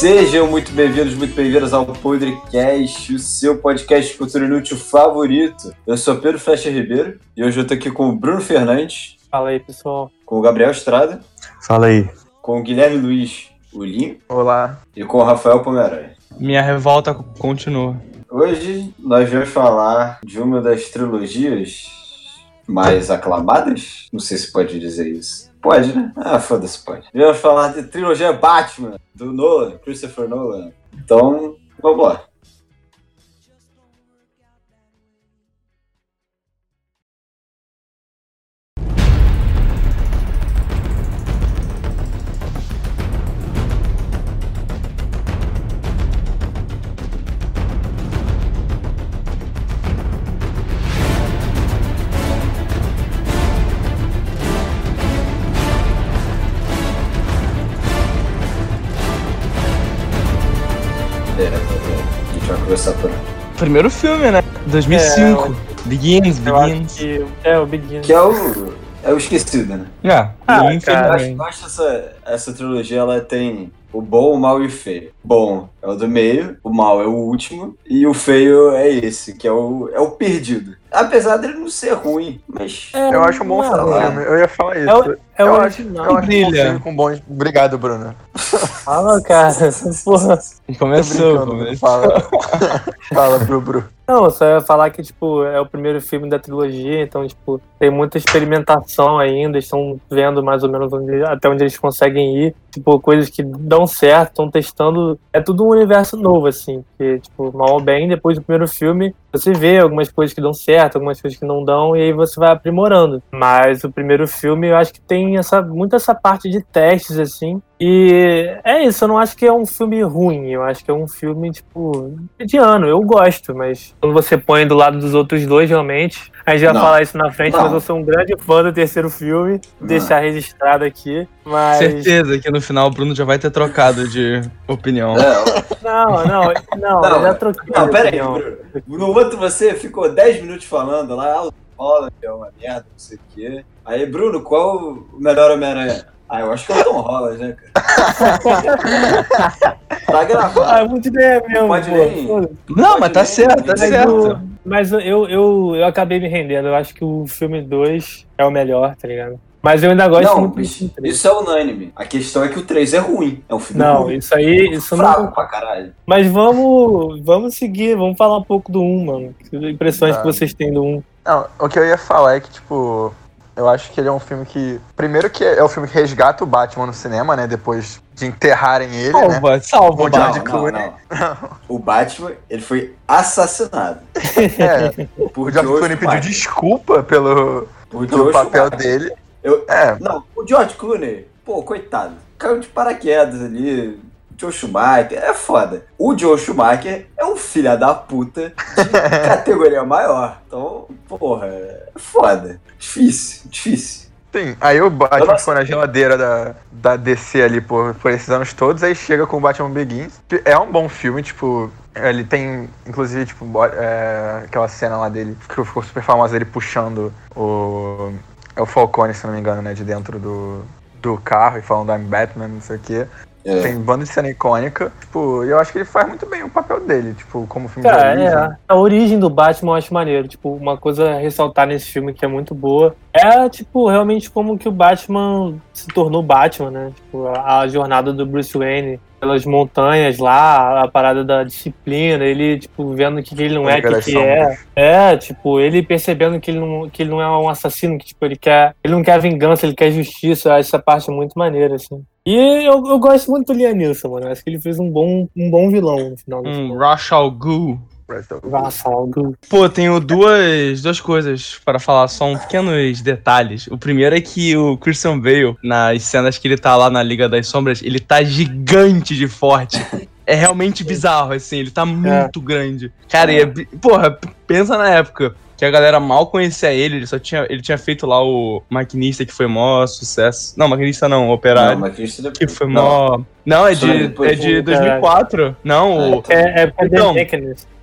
Sejam muito bem-vindos, muito bem-vindas ao Podcast, o seu podcast de cultura inútil favorito. Eu sou Pedro Flecha Ribeiro e hoje eu tô aqui com o Bruno Fernandes, Fala aí, pessoal. com o Gabriel Estrada, Fala aí. com o Guilherme Luiz Ulim Olá. e com o Rafael Pomeroy. Minha revolta continua. Hoje nós vamos falar de uma das trilogias mais aclamadas? Não sei se pode dizer isso. Pode, né? Ah, foda-se, pode. Vamos falar de trilogia Batman, do Nolan, Christopher Nolan. Então, vamos lá. Onde? Primeiro filme, né? 2005. Begins, Eu acho Begins. que é o Begins. Que é o. É o esquecido, né? Ah, Ah, Begins, cara, Eu acho, acho essa, essa trilogia ela tem o bom, o mal e o feio. Bom é o do meio, o mal é o último, e o feio é esse, que é o, é o perdido. Apesar dele não ser ruim, mas. É, Eu acho um bom não, filme. Eu ia falar isso. É o, é o eu acho, original. eu acho um filme com bons. Obrigado, Bruno. Fala, cara. Porra. Tô Começou. Fala. Fala pro Bruno. Não, eu só ia falar que, tipo, é o primeiro filme da trilogia, então, tipo, tem muita experimentação ainda, estão vendo mais ou menos onde- até onde eles conseguem ir, tipo, coisas que dão certo, estão testando, é tudo um universo novo, assim, que, tipo, mal ou bem, depois do primeiro filme, você vê algumas coisas que dão certo, algumas coisas que não dão, e aí você vai aprimorando. Mas o primeiro filme, eu acho que tem essa, muito essa parte de testes, assim, e é isso, eu não acho que é um filme ruim, eu acho que é um filme, tipo, mediano, eu gosto, mas quando você põe do lado dos outros dois, realmente, a gente vai Não. falar isso na frente, Não. mas eu sou um grande fã do terceiro filme, Não. deixar registrado aqui, mas... Certeza que no final o Bruno já vai ter trocado de opinião. Não, Não, não, não, já troquei não de pera aí. Bruno. No outro você ficou 10 minutos falando lá, ah, o Holland é uma merda, não sei o quê. Aí, Bruno, qual o melhor Homem-Aranha? Ah, eu acho que é o Tom Holland, né, cara? tá gravado. Ah, é muito ideia mesmo, Pode nem-. Não, mas tá Pode certo, tá Mas, certo. o- mas eu, eu, eu acabei me rendendo. Eu acho que o filme 2 é o melhor, tá ligado? Mas eu ainda gosto Não, muito bicho, 3. isso é unânime. A questão é que o 3 é ruim. É um filme Não, ruim. isso aí, isso fraco não. pra caralho. Mas vamos, vamos seguir, vamos falar um pouco do 1, mano. Que impressões Tá. que vocês têm do 1. Não, o que eu ia falar é que, tipo. Eu acho que ele é um filme que. Primeiro que é o filme que resgata o Batman no cinema, né? Depois de enterrarem ele, né? Salva, salva o Batman. Clooney. não. O Batman, ele foi assassinado. É, Por o George George Clooney pediu desculpa pelo, Por pelo George papel Michael. dele. Eu- É, Não, o George Clooney, pô, coitado. Caiu de paraquedas ali. Joe Schumacher, é foda. O Joe Schumacher é um filho da puta de categoria maior. Então, porra, é foda. Difícil, difícil. sim. Aí o Batman ficou na geladeira da, da DC ali por, por esses anos todos, aí chega com o Batman Begins. que É um bom filme, tipo. Ele tem, inclusive, tipo, é, aquela cena lá dele que ficou super famosa, ele puxando o. É o Falcone, se não me engano, né? De dentro do, do carro e falando I'm Batman, não sei o quê. É. Tem banda de cena icônica. Tipo, e eu acho que ele faz muito bem o papel dele, tipo, como filme Cara, de origem. é. A origem do Batman eu acho maneiro. Tipo, uma coisa a ressaltar nesse filme que é muito boa é, tipo, realmente como que o Batman se tornou Batman, né? Tipo, a, a jornada do Bruce Wayne pelas montanhas lá, a parada da disciplina, ele, tipo, vendo o que, ele não é, o que, que é. É, tipo, ele percebendo que ele, não, que ele não é um assassino, que, tipo, ele quer. Ele não quer vingança, ele quer justiça. Eu acho essa parte muito maneira, assim. E eu, eu gosto muito do Liam Neeson, mano. Eu Acho que ele fez um bom, um bom vilão no final do Um filme. Rush Al Ghul. Pô, tenho duas, duas coisas para falar, só um pequenos detalhes. O primeiro é que o Christian Bale, nas cenas que ele tá lá na Liga das Sombras, ele tá gigante de forte. É realmente bizarro, assim, ele tá muito grande. Cara, e é porra, pensa na época. que a galera mal conhecia ele, ele só tinha, ele tinha feito lá o Maquinista, que foi mó sucesso. Não, Maquinista não, Operário. Não, isso depois. que foi Não. mó... Não, é de, depois é de foi, 2004. Não, o... É, é porque Então.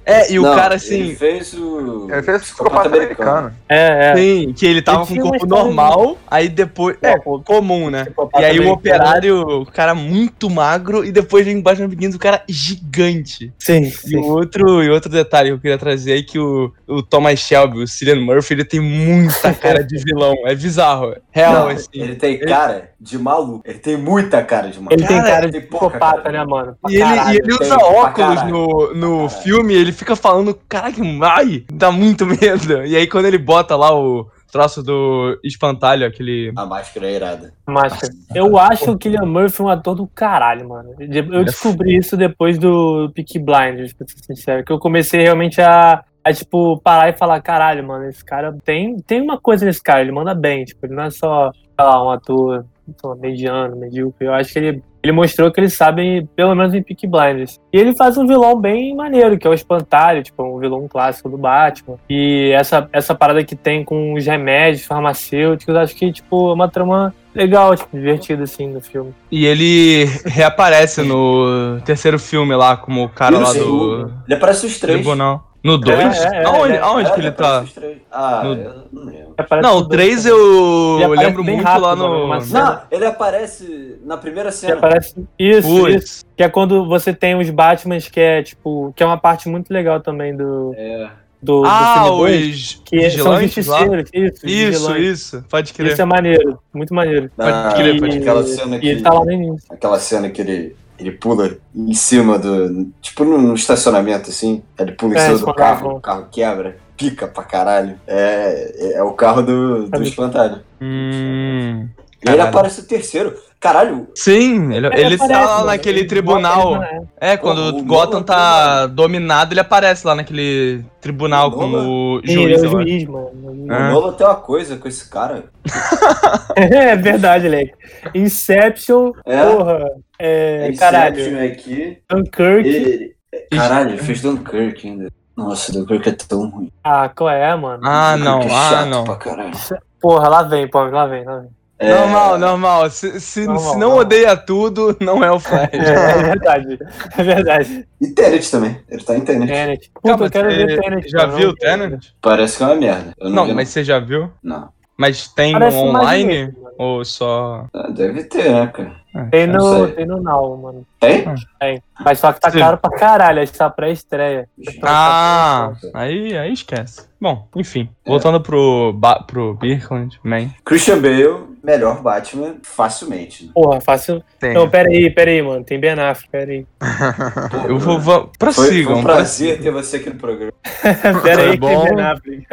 É, e o Não, cara assim. Ele fez o. Ele fez o psicopata americano. É, é. Sim, que ele tava Ele com um corpo normal, aí depois. É, pô, comum, né? psicopata E aí o americano. operário, o cara muito magro, e depois vem embaixo no Begins, o cara gigante. Sim, E sim. o outro, e outro detalhe que eu queria trazer é que o, o Thomas Shelby, o Cillian Murphy, ele tem muita cara de vilão. É bizarro. Real, Não, assim. ele tem cara de maluco. Ele tem muita cara de maluco. Ele tem Cara, cara de psicopata, né, mano? Pra E ele, caralho. e ele usa óculos no, no filme, ele fica falando, caraca, ai, dá muito medo. E aí quando ele bota lá o troço do espantalho, aquele. A máscara é irada. Máscara. Eu acho o Killian Murphy um ator do caralho, mano. Eu é descobri isso depois do Peaky Blinders, pra ser sincero. Que eu comecei realmente a, a, tipo, parar e falar, caralho, mano, esse cara tem, tem uma coisa nesse cara, ele manda bem, tipo, ele não é só, sei lá, um ator sei lá, mediano, medíocre. Eu acho que ele, ele mostrou que ele sabe, pelo menos em Peaky Blinders. E ele faz um vilão bem maneiro, que é o Espantalho, tipo, um vilão clássico do Batman. E essa, essa parada que tem com os remédios farmacêuticos, acho que, tipo, é uma trama legal, tipo, divertida, assim, no filme. E ele reaparece no terceiro filme lá, como o cara lá do Ele aparece os três. tribunal. No 2? É, é, aonde é, aonde É, que ele tá? os três. Ah, No- eu não lembro. Não, o 3 dois eu, Ele lembro muito rápido, lá no. Não, ele aparece na primeira cena. aparece. Isso, isso. Que é quando você tem os Batmans, que é, tipo, que é uma parte muito legal também do, É. do, do Ah, filme dois, os que são justiceiros. Isso, Isso, isso. Pode crer. Isso é maneiro, muito maneiro. Na- Pode crer, pode Aquela cena E que. ele tá lá no início. Aquela cena que ele, ele pula em cima do. Tipo num estacionamento assim. Ele pula em É, cima do espantalho. carro, o carro quebra, pica pra caralho. É, é o carro do, do É. espantalho. Hum. E ele aparece o terceiro. Caralho, Sim, ele, ele tá aparece, lá mano. naquele Ele tribunal. ele na- É, quando o o Gotham Nolan tá dominado, ele aparece lá naquele tribunal O como Sim, ele juiz. é o juiz, mano. o Ah. Nolan tem uma coisa com esse cara. É verdade, Leque. Inception, É. porra. É, Inception caralho. aqui. Dunkirk. Ele, caralho, ele fez Dunkirk ainda. Nossa, Dunkirk é tão ruim. Ah, qual é, mano? Ah, não, é ah, não. Pra caralho. Porra, lá vem, pô, lá vem, lá vem. É, Normal, normal. Se, se, Normal, se não normal. odeia tudo, não é o Flash. É, é verdade. É verdade. E Tenet também. Ele tá em Tenet. Tenet. Puta, Calma, eu quero ver Tenet. Já viu não- o Tenant? Parece que é uma merda. Eu não, Não, mas você já viu? Não. Mas tem Parece online? Ou só. Ah, Deve ter, né, cara? Tem Não no, tem no Now, mano. Tem? Tem. Mas só que tá Sim. caro pra caralho, acho que tá pré-estreia. Ah, aí, aí esquece. Bom, enfim. Voltando pro, ba pro Birkland, man. Christian Bale, melhor Batman, facilmente. né? Porra, fácil. Tem. Não, pera aí, pera aí, mano. Tem Ben Affleck, pera aí. Eu vou. vou Foi, foi prossigam. um prazer ter você aqui no programa. pera aí, tem Ben Affleck.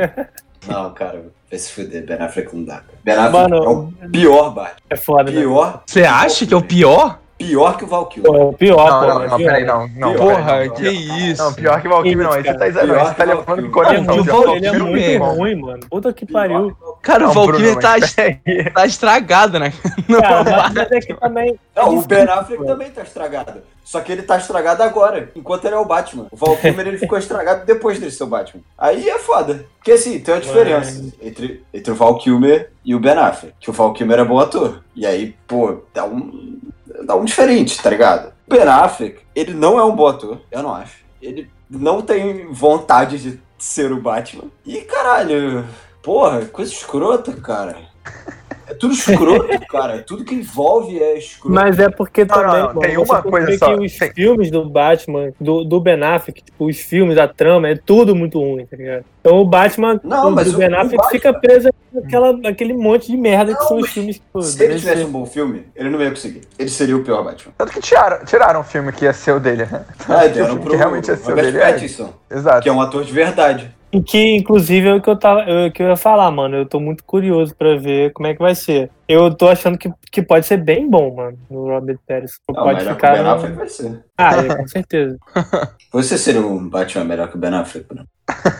Não, cara, vai se fuder. Ben Affleck não dá. Ben Affleck Mano, é o pior Batman. É foda, né? Pior, Você acha que é o pior? Pior que o Val Kilmer. Pô, é o pior, Não, pô. não, é não, peraí, não. não Pior. Porra, que pior. isso? Não, pior que o Valkyrie não. Aí você tá, aí você tá o levando Valkyrie. em coração. Ele já. voltou, Ele é Valkyrie muito mesmo. ruim, mano. Puta que pariu. Cara, o Valkyrie tá, tá estragado, né? Não, Cara, mas mas é que também. Não, o Ben Affleck também tá estragado. Só que ele tá estragado agora, enquanto ele é o Batman. O Val Kilmer ele ficou estragado depois dele ser o Batman. Aí é foda. Porque assim, tem uma diferença entre, entre o Val Kilmer e o Ben Affleck. Que o Val Kilmer é bom ator. E aí, pô, dá um. Dá um diferente, tá ligado? O Ben Affleck, ele não é um bom ator, eu não acho. Ele não tem vontade de ser o Batman. E caralho, porra, coisa escrota, cara. É tudo escroto, cara. Tudo que envolve é escroto. Mas é porque Não, também, não, mano, tem uma coisa só, que os tem- filmes do Batman, do, do Ben Affleck, tipo, os filmes, a trama, é tudo muito ruim, tá ligado? Então o Batman Não, do, o- Ben o Affleck Batman- fica preso naquela, naquele monte de merda que são os filmes que, pô, Se ele tivesse ser- um bom filme, ele não ia conseguir. Ele seria o pior Batman. Tanto que tiraram, tiraram um filme que ia ser o dele, né? Ah, Que deram pro que realmente ia ser o dele. é. Pattinson, Exato. que é um ator de verdade. E que, inclusive, é o que eu, tava, é o que eu ia falar, mano. Eu tô muito curioso pra ver como é que vai ser. Eu tô achando que, que pode ser bem bom, mano, no Robert Pattinson. Não, pode melhor ficar... que o Ben Affleck vai ser. Ah, é, com certeza. Você seria um Batman melhor que o Ben Affleck, Bruno?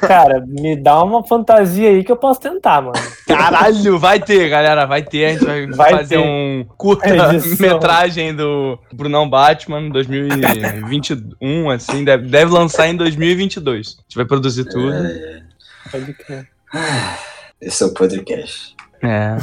Cara, me dá uma fantasia aí que eu posso tentar, mano. Caralho, vai ter, galera, vai ter. A gente vai, Vai fazer ter. um curta-metragem do Brunão Batman 2021, assim, deve, deve lançar em 2022. A gente vai produzir tudo. É, Pode crer. esse é o podcast. É.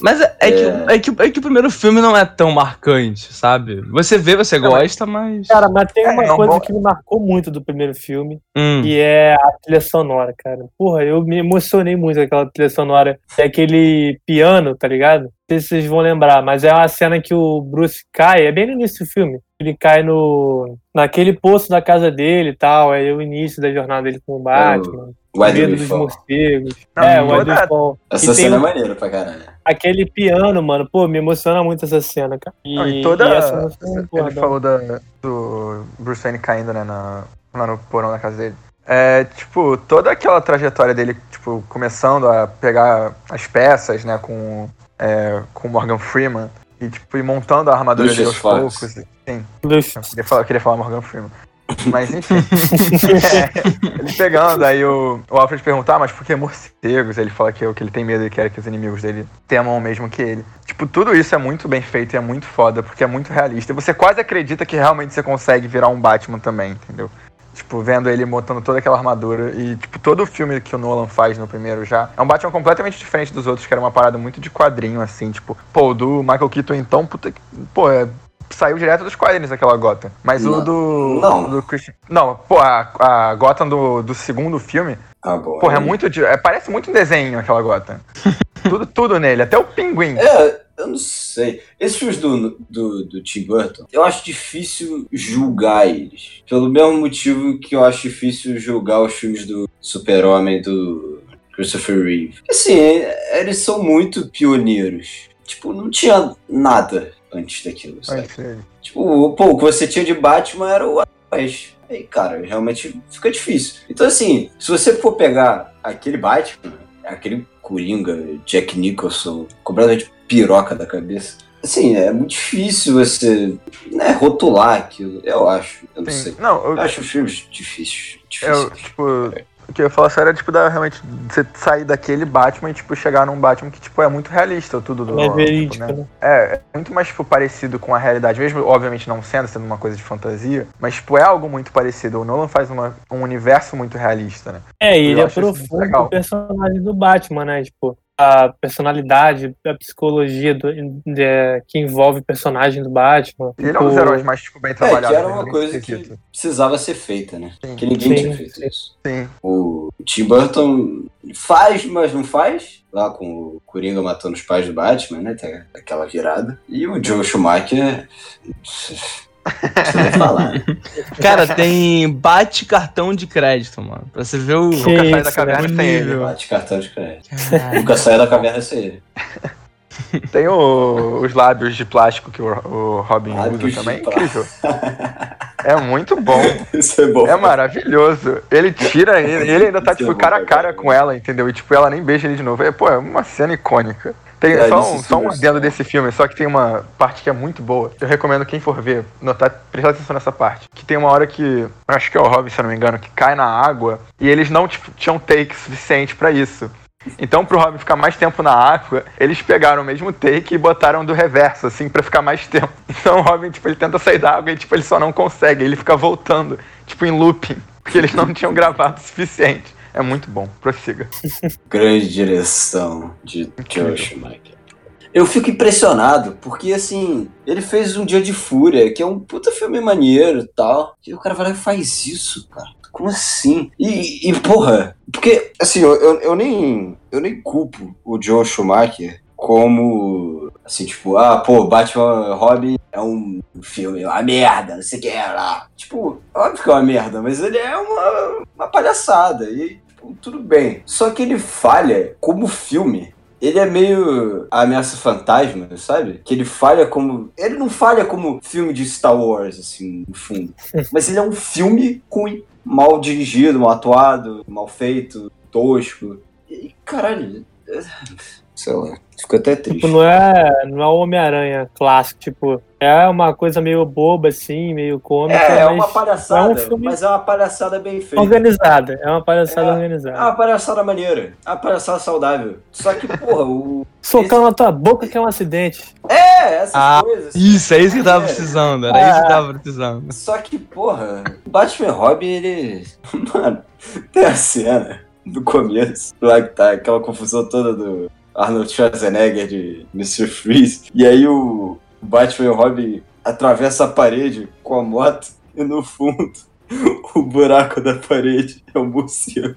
Mas é, é É. Que, é, que, é que o primeiro filme não é tão marcante, sabe? Você vê, você gosta, mas. Cara, mas tem É, uma é coisa bom- que me marcou muito do primeiro filme, Hum. que é a trilha sonora, cara. Porra, eu me emocionei muito com aquela trilha sonora. É aquele piano, tá ligado? Não sei se vocês vão lembrar, mas é uma cena que o Bruce cai, é bem no início do filme. Ele cai no naquele poço da casa dele e tal, é o início da jornada dele com o Batman, o Weather medo dos morcegos. Não, é, o Fall. Essa E tem cena é maneira pra caralho. Aquele piano, mano, pô, me emociona muito essa cena, cara. E, Não, e toda. e essa emoção, porra, ele dá- falou da, do Bruce Wayne caindo, né, na, lá no porão da casa dele. É, tipo, toda aquela trajetória dele, tipo, começando a pegar as peças, né, com, é, com o Morgan Freeman, e, tipo, ir montando a armadura dele aos Fox. poucos. Sim, eu queria falar, eu queria falar Morgan Freeman. Mas enfim. É, ele pegando, aí o, o Alfred perguntar, ah, mas por que morcegos? Ele fala que, que ele tem medo e quer que os inimigos dele temam o mesmo que ele. Tipo, tudo isso é muito bem feito e é muito foda, porque é muito realista. E você quase acredita que realmente você consegue virar um Batman também, entendeu? Tipo, vendo ele montando toda aquela armadura. E, tipo, todo o filme que o Nolan faz no primeiro já é um Batman completamente diferente dos outros, que era uma parada muito de quadrinho, assim. Tipo, pô, o do Michael Keaton, então, puta que. Pô, é saiu direto dos quadrinhos aquela Gotham. Mas o Não. do. Não. do Christian. Não, pô, a, a Gotham do, do segundo filme, bom. porra, é muito. É, parece muito um desenho aquela Gotham. tudo, tudo nele, até o pinguim. É, eu não sei. Esses filmes do, do, do Tim Burton, eu acho difícil julgar eles. Pelo mesmo motivo que eu acho difícil julgar os filmes do Super-Homem do Christopher Reeve. Porque, Assim, é- eles são muito pioneiros. Tipo, não tinha nada antes daquilo, sabe? Tipo, pô, o que você tinha de Batman era o Ash. Aí, cara, realmente fica difícil. Então, assim, se você for pegar aquele Batman, aquele Coringa, Jack Nicholson, completamente piroca da cabeça, assim, é muito difícil você né, rotular aquilo, eu acho. Eu não Sim. sei. Não, eu, Eu acho filmes difíceis. eu, difíceis. tipo, o que eu ia falar só era, tipo, da, realmente, você sair daquele Batman e, tipo, chegar num Batman que, tipo, é muito realista, tudo do É tipo, verídico, né? né? É, é muito mais, tipo, parecido com a realidade, mesmo, obviamente, não sendo, sendo uma coisa de fantasia, mas, tipo, é algo muito parecido. O Nolan faz uma, um universo muito realista, né? É, e ele muito aprofunda o personagem do Batman, né? Tipo, a personalidade, a psicologia do- de- que envolve o personagem do Batman. E ele é um dos Tipo, heróis mais, tipo, bem É, trabalhados. que era né, uma coisa que precisava ser feita, né? Sim. Que ninguém Sim, tinha feito sim. isso. Sim. O Tim Burton faz, mas não faz. Lá com o Coringa matando os pais do Batman, né? Tem aquela virada. E o Joe Schumacher. Falar. Cara, tem bate cartão de crédito, mano. Pra você ver o. Que Nunca sai da isso, caverna sem ele. Bate cartão de crédito. Caralho. Nunca saia da caverna sem ele. Tem o- os lábios de plástico que o, o Robin Lábios usa também, é incrível. É muito bom. Isso é bom. É maravilhoso. Ele tira ele, ele ainda tá, Isso é tipo, bom cara a cara com ela, entendeu? E, tipo, ela nem beija ele de novo. É, pô, é uma cena icônica. Tem É, só, um, só um adendo desse filme, só que tem uma parte que é muito boa. Eu recomendo quem for ver, notar, prestar atenção nessa parte. Que tem uma hora que, acho que é o Robin, se eu não me engano, que cai na água e eles não tipo, tinham take suficiente pra isso. Então, pro Robin ficar mais tempo na água, eles pegaram o mesmo take e botaram do reverso, assim, pra ficar mais tempo. Então o Robin, tipo, ele tenta sair da água e, tipo, ele só não consegue. Ele fica voltando, tipo, em looping, porque eles não tinham gravado o suficiente. É muito bom, prossiga. Grande direção de Joe Schumacher. Eu fico impressionado, porque assim, ele fez um Dia de Fúria, que é um puta filme maneiro e tal. E o cara vai lá e faz isso, cara. Como assim? E, e, porra, porque assim, eu, eu, eu nem. Eu nem culpo o Joe Schumacher como. Assim, tipo, ah, pô, Batman Robin é um filme, uma merda, não sei o que é lá. Tipo, óbvio que é uma merda, mas ele é uma, uma palhaçada. E, tipo, tudo bem. Só que ele falha como filme. Ele é meio ameaça fantasma, sabe? Que ele falha como. Ele não falha como filme de Star Wars, assim, no fundo. Mas ele é um filme ruim. Mal dirigido, mal atuado, mal feito, tosco. E, caralho. É- Sei lá. Fico até triste. Tipo, não é, não é o Homem-Aranha clássico, tipo, é uma coisa meio boba, assim, meio cômica, É, é uma palhaçada, é um filme- mas é uma palhaçada bem feita. organizada. É uma palhaçada É. É organizada. uma palhaçada maneira. É uma palhaçada saudável. Só que, porra, o. Socando na tua boca que é um acidente. É, essas Ah, coisas. Isso, é isso que eu tava É. precisando. Era isso que eu tava precisando. Só que, porra, o Batman Robin, ele. Mano, tem a cena do começo, lá que tá aquela confusão toda do Arnold Schwarzenegger de Mr. Freeze. E aí o Batman e o Robin atravessam a parede com a moto e no fundo o buraco da parede é o morcego.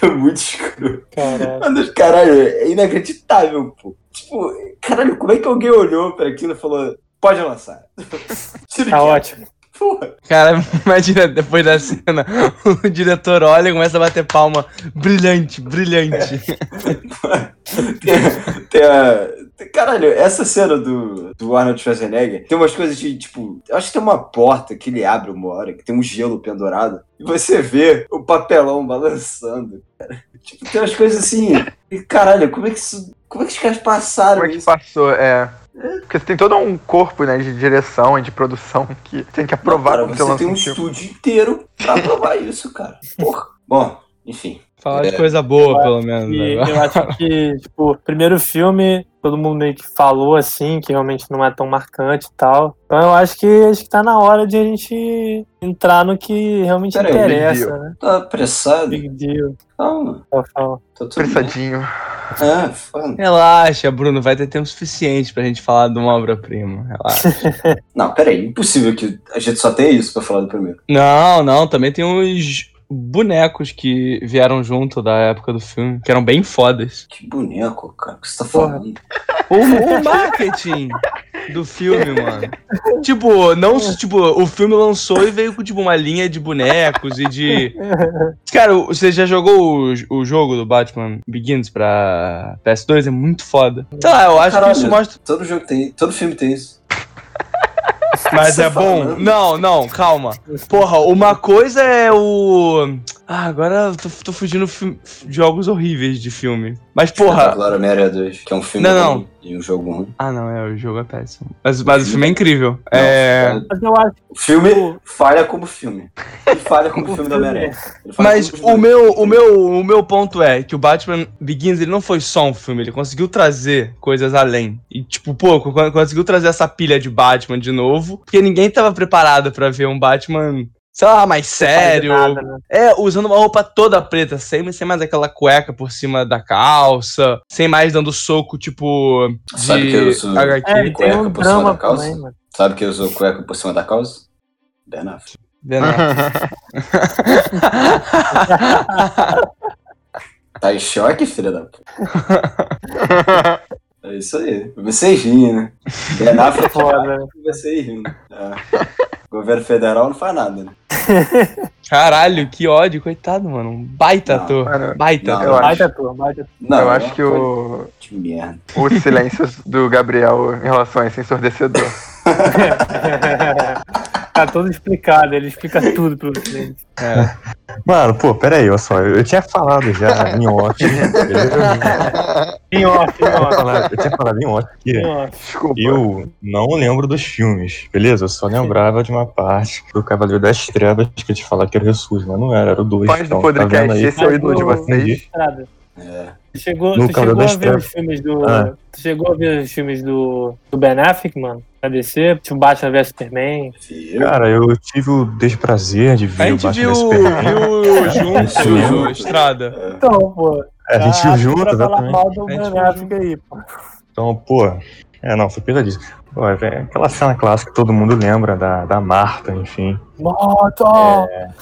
É muito escuro. Caralho. Mano, caralho, é inacreditável, pô. Tipo, caralho, como é que alguém olhou pra aquilo e falou, pode lançar? Tá ótimo. Porra. Cara, imagina depois da cena, o diretor olha e começa a bater palma. Brilhante, brilhante. tem, tem a, tem- caralho, essa cena do, do Arnold Schwarzenegger tem umas coisas de, tipo, eu acho que tem uma porta que ele abre uma hora, que tem um gelo pendurado, e você vê o papelão balançando, cara. Tipo, tem umas coisas assim, e caralho, como é que isso, como é que os caras passaram Como é que isso? passou? É. Porque você tem todo um corpo, né, de direção e de produção que tem que Não, aprovar cara, quando você tem um estúdio inteiro pra aprovar isso, cara. Porra. Bom, enfim. Falar É. de coisa boa, pelo menos. E agora. eu acho que, tipo, primeiro filme, todo mundo meio que falou assim, que realmente não é tão marcante e tal. Então eu acho que acho que tá na hora de a gente entrar no que realmente Pera aí, Big interessa, deal. né? Tá apressado? Big deal. Calma, falo. tá tudo bem. Pressadinho. É, foda. Relaxa, Bruno, vai ter tempo suficiente pra gente falar de uma obra-prima. Relaxa. Não, peraí, impossível que a gente só tenha isso pra falar do primeiro. não, não, também tem uns bonecos que vieram junto da época do filme, que eram bem fodas. Que boneco, cara, o que você tá falando? O, o marketing do filme, mano. Tipo, não, tipo, o filme lançou e veio com tipo uma linha de bonecos e de Cara, você já jogou o, o jogo do Batman Begins pra PS2? É muito foda. Sei lá, eu acho Caralho. que isso mostra. Todo jogo tem, todo filme tem isso. Mas é bom. Não, não, calma. Porra, uma coisa é o. Ah, agora eu tô, tô fugindo fi- jogos horríveis de filme. Mas, porra. Claro, Homem-Aranha 2, que é um filme Não, ruim e um jogo ruim. Ah, não, é, o jogo é péssimo. Mas, mas o filme é incrível. Não, É. Mas eu acho O filme falha como filme. Ele falha como filme do Homem-Aranha. Falha Mas o meu, o, meu, o meu ponto é que o Batman Begins ele não foi só um filme, ele conseguiu trazer coisas além. E, tipo, pô, co- conseguiu trazer essa pilha de Batman de novo, porque ninguém tava preparado pra ver um Batman, sei lá, mais sério. nada, né? É, usando uma roupa toda preta, sem, sem mais aquela cueca por cima da calça, sem mais dando soco, tipo, de Sabe que eu uso- HQ. É, tem cueca um por cima da calça? também, mano. Sabe que usou cueca por cima da calça? Ben Affleck. Ben. Tá em choque, filha da puta? É isso aí. Vocês riem, né? Ben Affleck Foda, né? vocês rindo. É. Governo federal não faz nada, né? Caralho, que ódio, coitado, mano. Um baita Não, ator. mano, baita não, ator. eu acho- Baita tua, baita Não, eu é acho uma que o, de merda. o silêncio do Gabriel em relação a esse ensurdecedor. tá tudo explicado, ele explica tudo pro cliente. É. Mano, pô, peraí, olha só. Eu, eu tinha falado já em off. Em off, em Eu, tinha off, falado- eu tinha falado em off que. Desculpa. eu não lembro dos filmes, beleza? Eu só lembrava de uma parte do Cavaleiro das Trevas que eu te falar que era o Ressus, mas não era, era o 2. Fãs do podcast, esse é o ídolo de vocês. É. Chegou, No tu chegou a ver Trevas. os filmes do. Ah. Tu chegou a ver os filmes do, do Ben Affleck, mano? Da DC? Tipo Batman vs Superman. Cara, eu tive o desprazer de A ver o gente Batman viu, vs Superman. viu junto, Cinema. Estrada. Então, pô. É, a gente viu ah, junto, pra falar exatamente. mal do A gente Ben Affleck aí, pô. Então, pô, é, não, foi pesadíssimo. Pô, é aquela cena clássica que todo mundo lembra da, da Marta, enfim. Moto!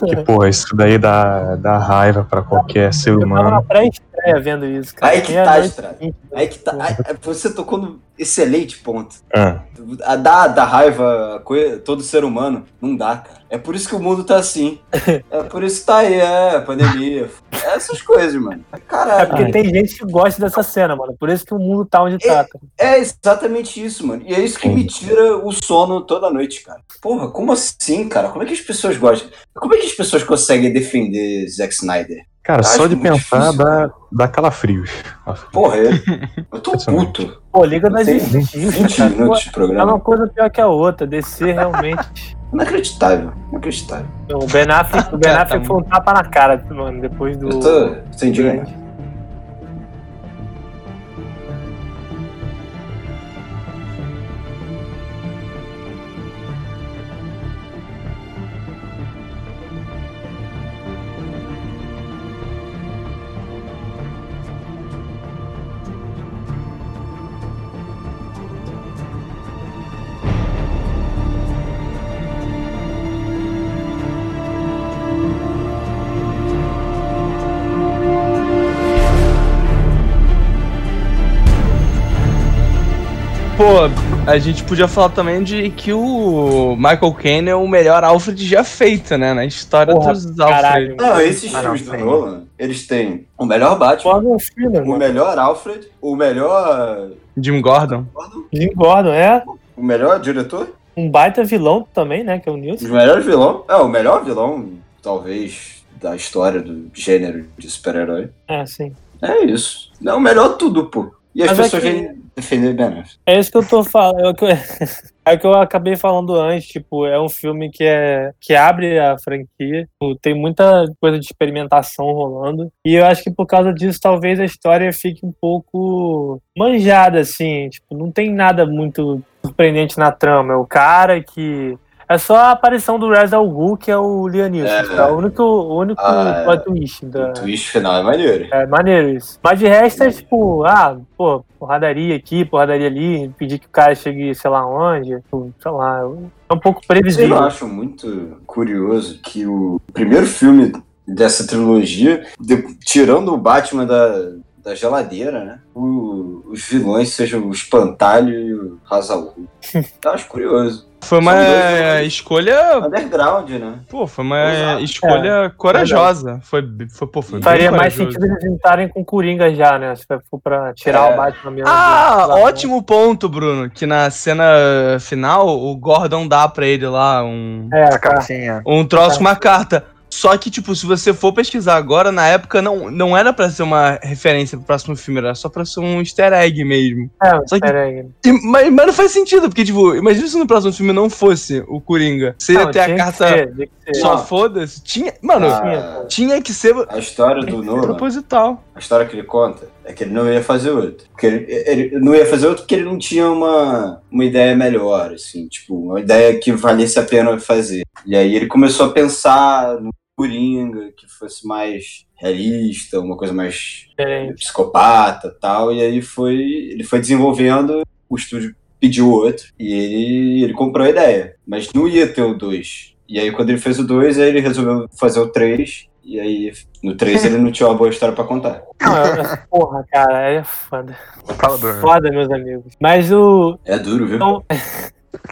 Que, pô, isso daí dá, dá raiva pra qualquer ser Eu tava na humano. pré-estreia vendo isso, cara. Aí que tá, noite. Estrada. Aí que tá. Aí- aí você tocou no excelente ponto. Ah, A dar da raiva todo ser humano não dá, cara. É por isso que o mundo tá assim. É por isso que tá aí, é, a pandemia. É essas coisas, mano. É Caralho. porque tem gente que gosta dessa cena, mano. Por isso que o mundo tá onde tá. cara. É exatamente isso, mano. E é isso que me tira o sono toda noite, cara. Porra, como assim, cara? Como é que as pessoas gostam? Como é que as pessoas conseguem defender Zack Snyder? cara, Eu só acho de pensar difícil, dá, dá calafrios. Porra, é- eu tô puto. Pô, Liga da Tem Justiça, 20 cara. Pô, minutos de É programa. uma coisa pior que a outra. DC realmente. Inacreditável. Inacreditável. O Ben Affleck, o ben tá Affleck foi um tapa na cara, mano, depois do. Eu tô, tô indignado. Pô, a gente podia falar também de que o Michael Caine é o melhor Alfred já feito, né? Na história Porra, dos caralho. Alfred. Não, esses Ah, não, filmes do tem. Nolan, eles têm o melhor Batman, Morgan Freeman, o mano. melhor Alfred, o melhor. Jim Gordon. Jim Gordon, é O melhor diretor, um baita vilão também, né? Que é o Nilson. melhores vilão. É, o melhor vilão, talvez, da história do gênero de super-herói. É, sim. É isso. Não, o melhor tudo, pô. E as Mas é pessoas que- vêm defender Affleck. É isso que eu tô falando. É o que eu, é o que eu acabei falando antes. Tipo, é um filme que, é, que abre a franquia. Tipo, Tem muita coisa de experimentação rolando. E eu acho que por causa disso, talvez a história fique um pouco manjada, assim. Tipo, não tem nada muito surpreendente na trama. É o cara que. É só a aparição do Ra's al Ghul, que é o Neeson. É. tá? O único, o único Ah, é. plot twist da, O twist final é maneiro. é maneiro isso. Mas de resto é tipo, ah, pô, porradaria aqui, porradaria ali, pedir que o cara chegue sei lá onde, tipo, sei lá. É um pouco Eu previsível. acho muito curioso que o primeiro filme dessa trilogia, de- tirando o Batman da, da geladeira, né? o- os vilões sejam o Espantalho e o Hazal. Eu acho curioso. Foi uma dois escolha. Underground, né? Pô, foi uma Exato. escolha corajosa. Foi, foi, pô, foi Faria mais sentido eles entrarem com o Coringa já, né? Se for pra tirar É. o Batman mesmo. Ah, do- ótimo ponto, Bruno. Que na cena final o Gordon dá pra ele lá um, É, A tá. cartinha. um troço com uma carta. Só que, tipo, se você for pesquisar agora, na época não, não era pra ser uma referência pro próximo filme, era só pra ser um easter egg mesmo. É, Só que- peraí. E- mas, mas não faz sentido, porque, tipo, imagina se no próximo filme não fosse o Coringa. Você ia Não, ter a que carta ser, que só foda-se. Tinha. Mano, Ah, tinha que ser a história do Nolan, proposital. a história que ele conta, é que ele não ia fazer outro. Porque ele, ele não ia fazer outro porque ele não tinha uma, uma ideia melhor, assim, tipo, uma ideia que valesse a pena fazer. E aí ele começou a pensar no Coringa, que fosse mais realista, uma coisa mais Diferente. psicopata tal. E aí foi. Ele foi desenvolvendo, o estúdio pediu outro e ele, ele comprou a ideia. Mas não ia ter o 2. E aí quando ele fez o 2, aí ele resolveu fazer o 3. E aí no 3 ele não tinha uma boa história pra contar. Não, é- porra, cara, é foda. Fala, Bruno. Foda, meus amigos. Mas o, É duro, viu? Então,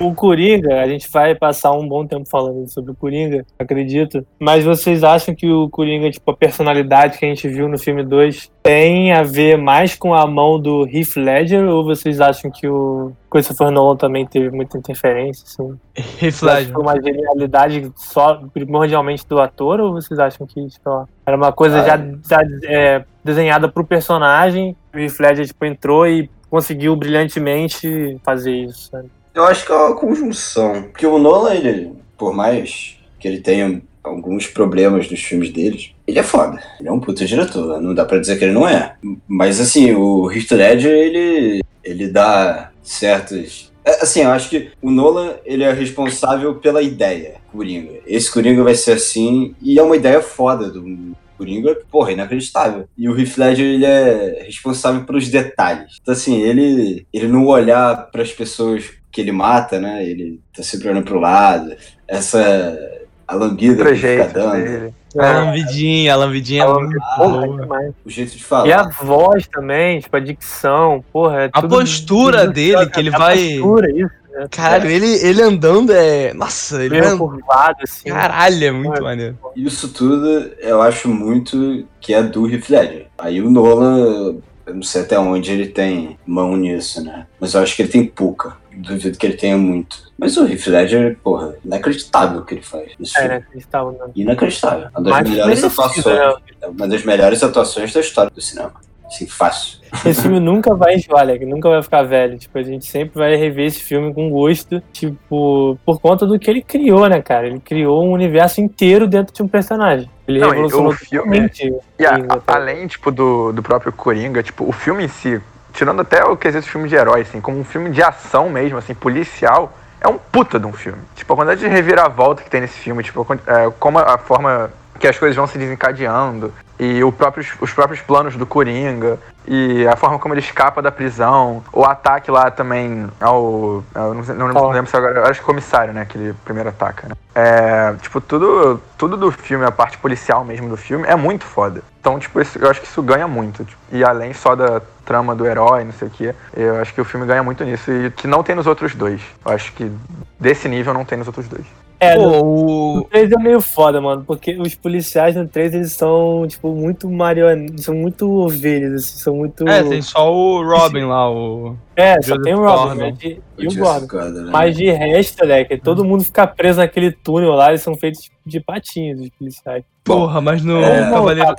o Coringa, a gente vai passar um bom tempo falando sobre o Coringa, acredito. Mas vocês acham que o Coringa, tipo, a personalidade que a gente viu no filme 2 tem a ver mais com a mão do Heath Ledger? Ou vocês acham que o Christopher Nolan também teve muita interferência? Assim? Que Reflage. foi uma genialidade só primordialmente do ator? Ou vocês acham que tipo, era uma coisa Ah. já, já, é, desenhada pro personagem? O Heath Ledger tipo, entrou e conseguiu brilhantemente fazer isso, sabe? Eu acho que é uma conjunção. Porque o Nolan, ele, por mais que ele tenha alguns problemas nos filmes deles, ele é foda. Ele é um puta diretor, não dá pra dizer que ele não é. Mas assim, o Heath Ledger, ele, ele dá certas... é, Assim, eu acho que o Nolan, ele é responsável pela ideia, Coringa. Esse Coringa vai ser assim, e é uma ideia foda do Coringa, porra, inacreditável. E o Heath Ledger, ele é responsável pelos detalhes. Então, assim, ele, ele não olhar pras pessoas que ele mata, né? Ele tá sempre olhando pro lado. Essa a lambida que ele fica Trejeito dando, dele. A lambidinha, a lambidinha é muito Porra, boa. demais. o jeito de E a falar. voz também, tipo, a dicção, porra. É A tudo- postura dele, que ele a vai- postura, isso. né? Caralho, ele, ele andando é. Nossa, ele anda. curvado, assim. Caralho, é muito É. maneiro. Isso tudo eu acho muito que é do Heath Ledger. Aí o Nolan, eu não sei até onde ele tem mão nisso, né? Mas eu acho que ele tem pouca. Duvido que ele tenha muito. Mas o Heath Ledger, porra, inacreditável o que ele faz. nesse É, né? Dando. Inacreditável. Uma das melhores merecido, atuações. né? É uma das melhores atuações da história do cinema. Assim, fácil. Esse filme nunca vai enjoar, Alec, nunca vai ficar velho. Tipo, a gente sempre vai rever esse filme com gosto, tipo, por conta do que ele criou, né, cara? Ele criou um universo inteiro dentro de um personagem. Ele Não, revolucionou o filme- E a- além, tipo, do, do próprio Coringa, tipo, o filme em si, tirando até o quesito filme de herói, assim, como um filme de ação mesmo, assim, policial, é um puta de um filme. Tipo, a quantidade de reviravolta que tem nesse filme, tipo, é, como a forma que as coisas vão se desencadeando e próprios, os próprios planos do Coringa e a forma como ele escapa da prisão, o ataque lá também ao. não, não lembro- não lembro se agora. Acho que comissário, né? Aquele primeiro ataque, né? É. Tipo, tudo, tudo do filme, a parte policial mesmo do filme, é muito foda. Então, tipo, isso- eu acho que isso ganha muito. tipo, e além só da trama do herói, não sei o que, eu acho que o filme ganha muito nisso. E que não tem nos outros dois. Eu acho que desse nível não tem nos outros dois. É, no, Pô, no o. 3 é meio foda, mano, porque os policiais no 3 eles são, tipo, muito marionetas, são muito ovelhas, assim, são muito. É, tem só o Robin lá, o. É, só Joseph tem o Robin, né, de- e o Gordon. Gordon, né? Mas de resto, moleque, todo mundo fica preso naquele túnel lá, eles são feitos tipo, de patinhos, os policiais. Porra, mas no É. Cavaleiro.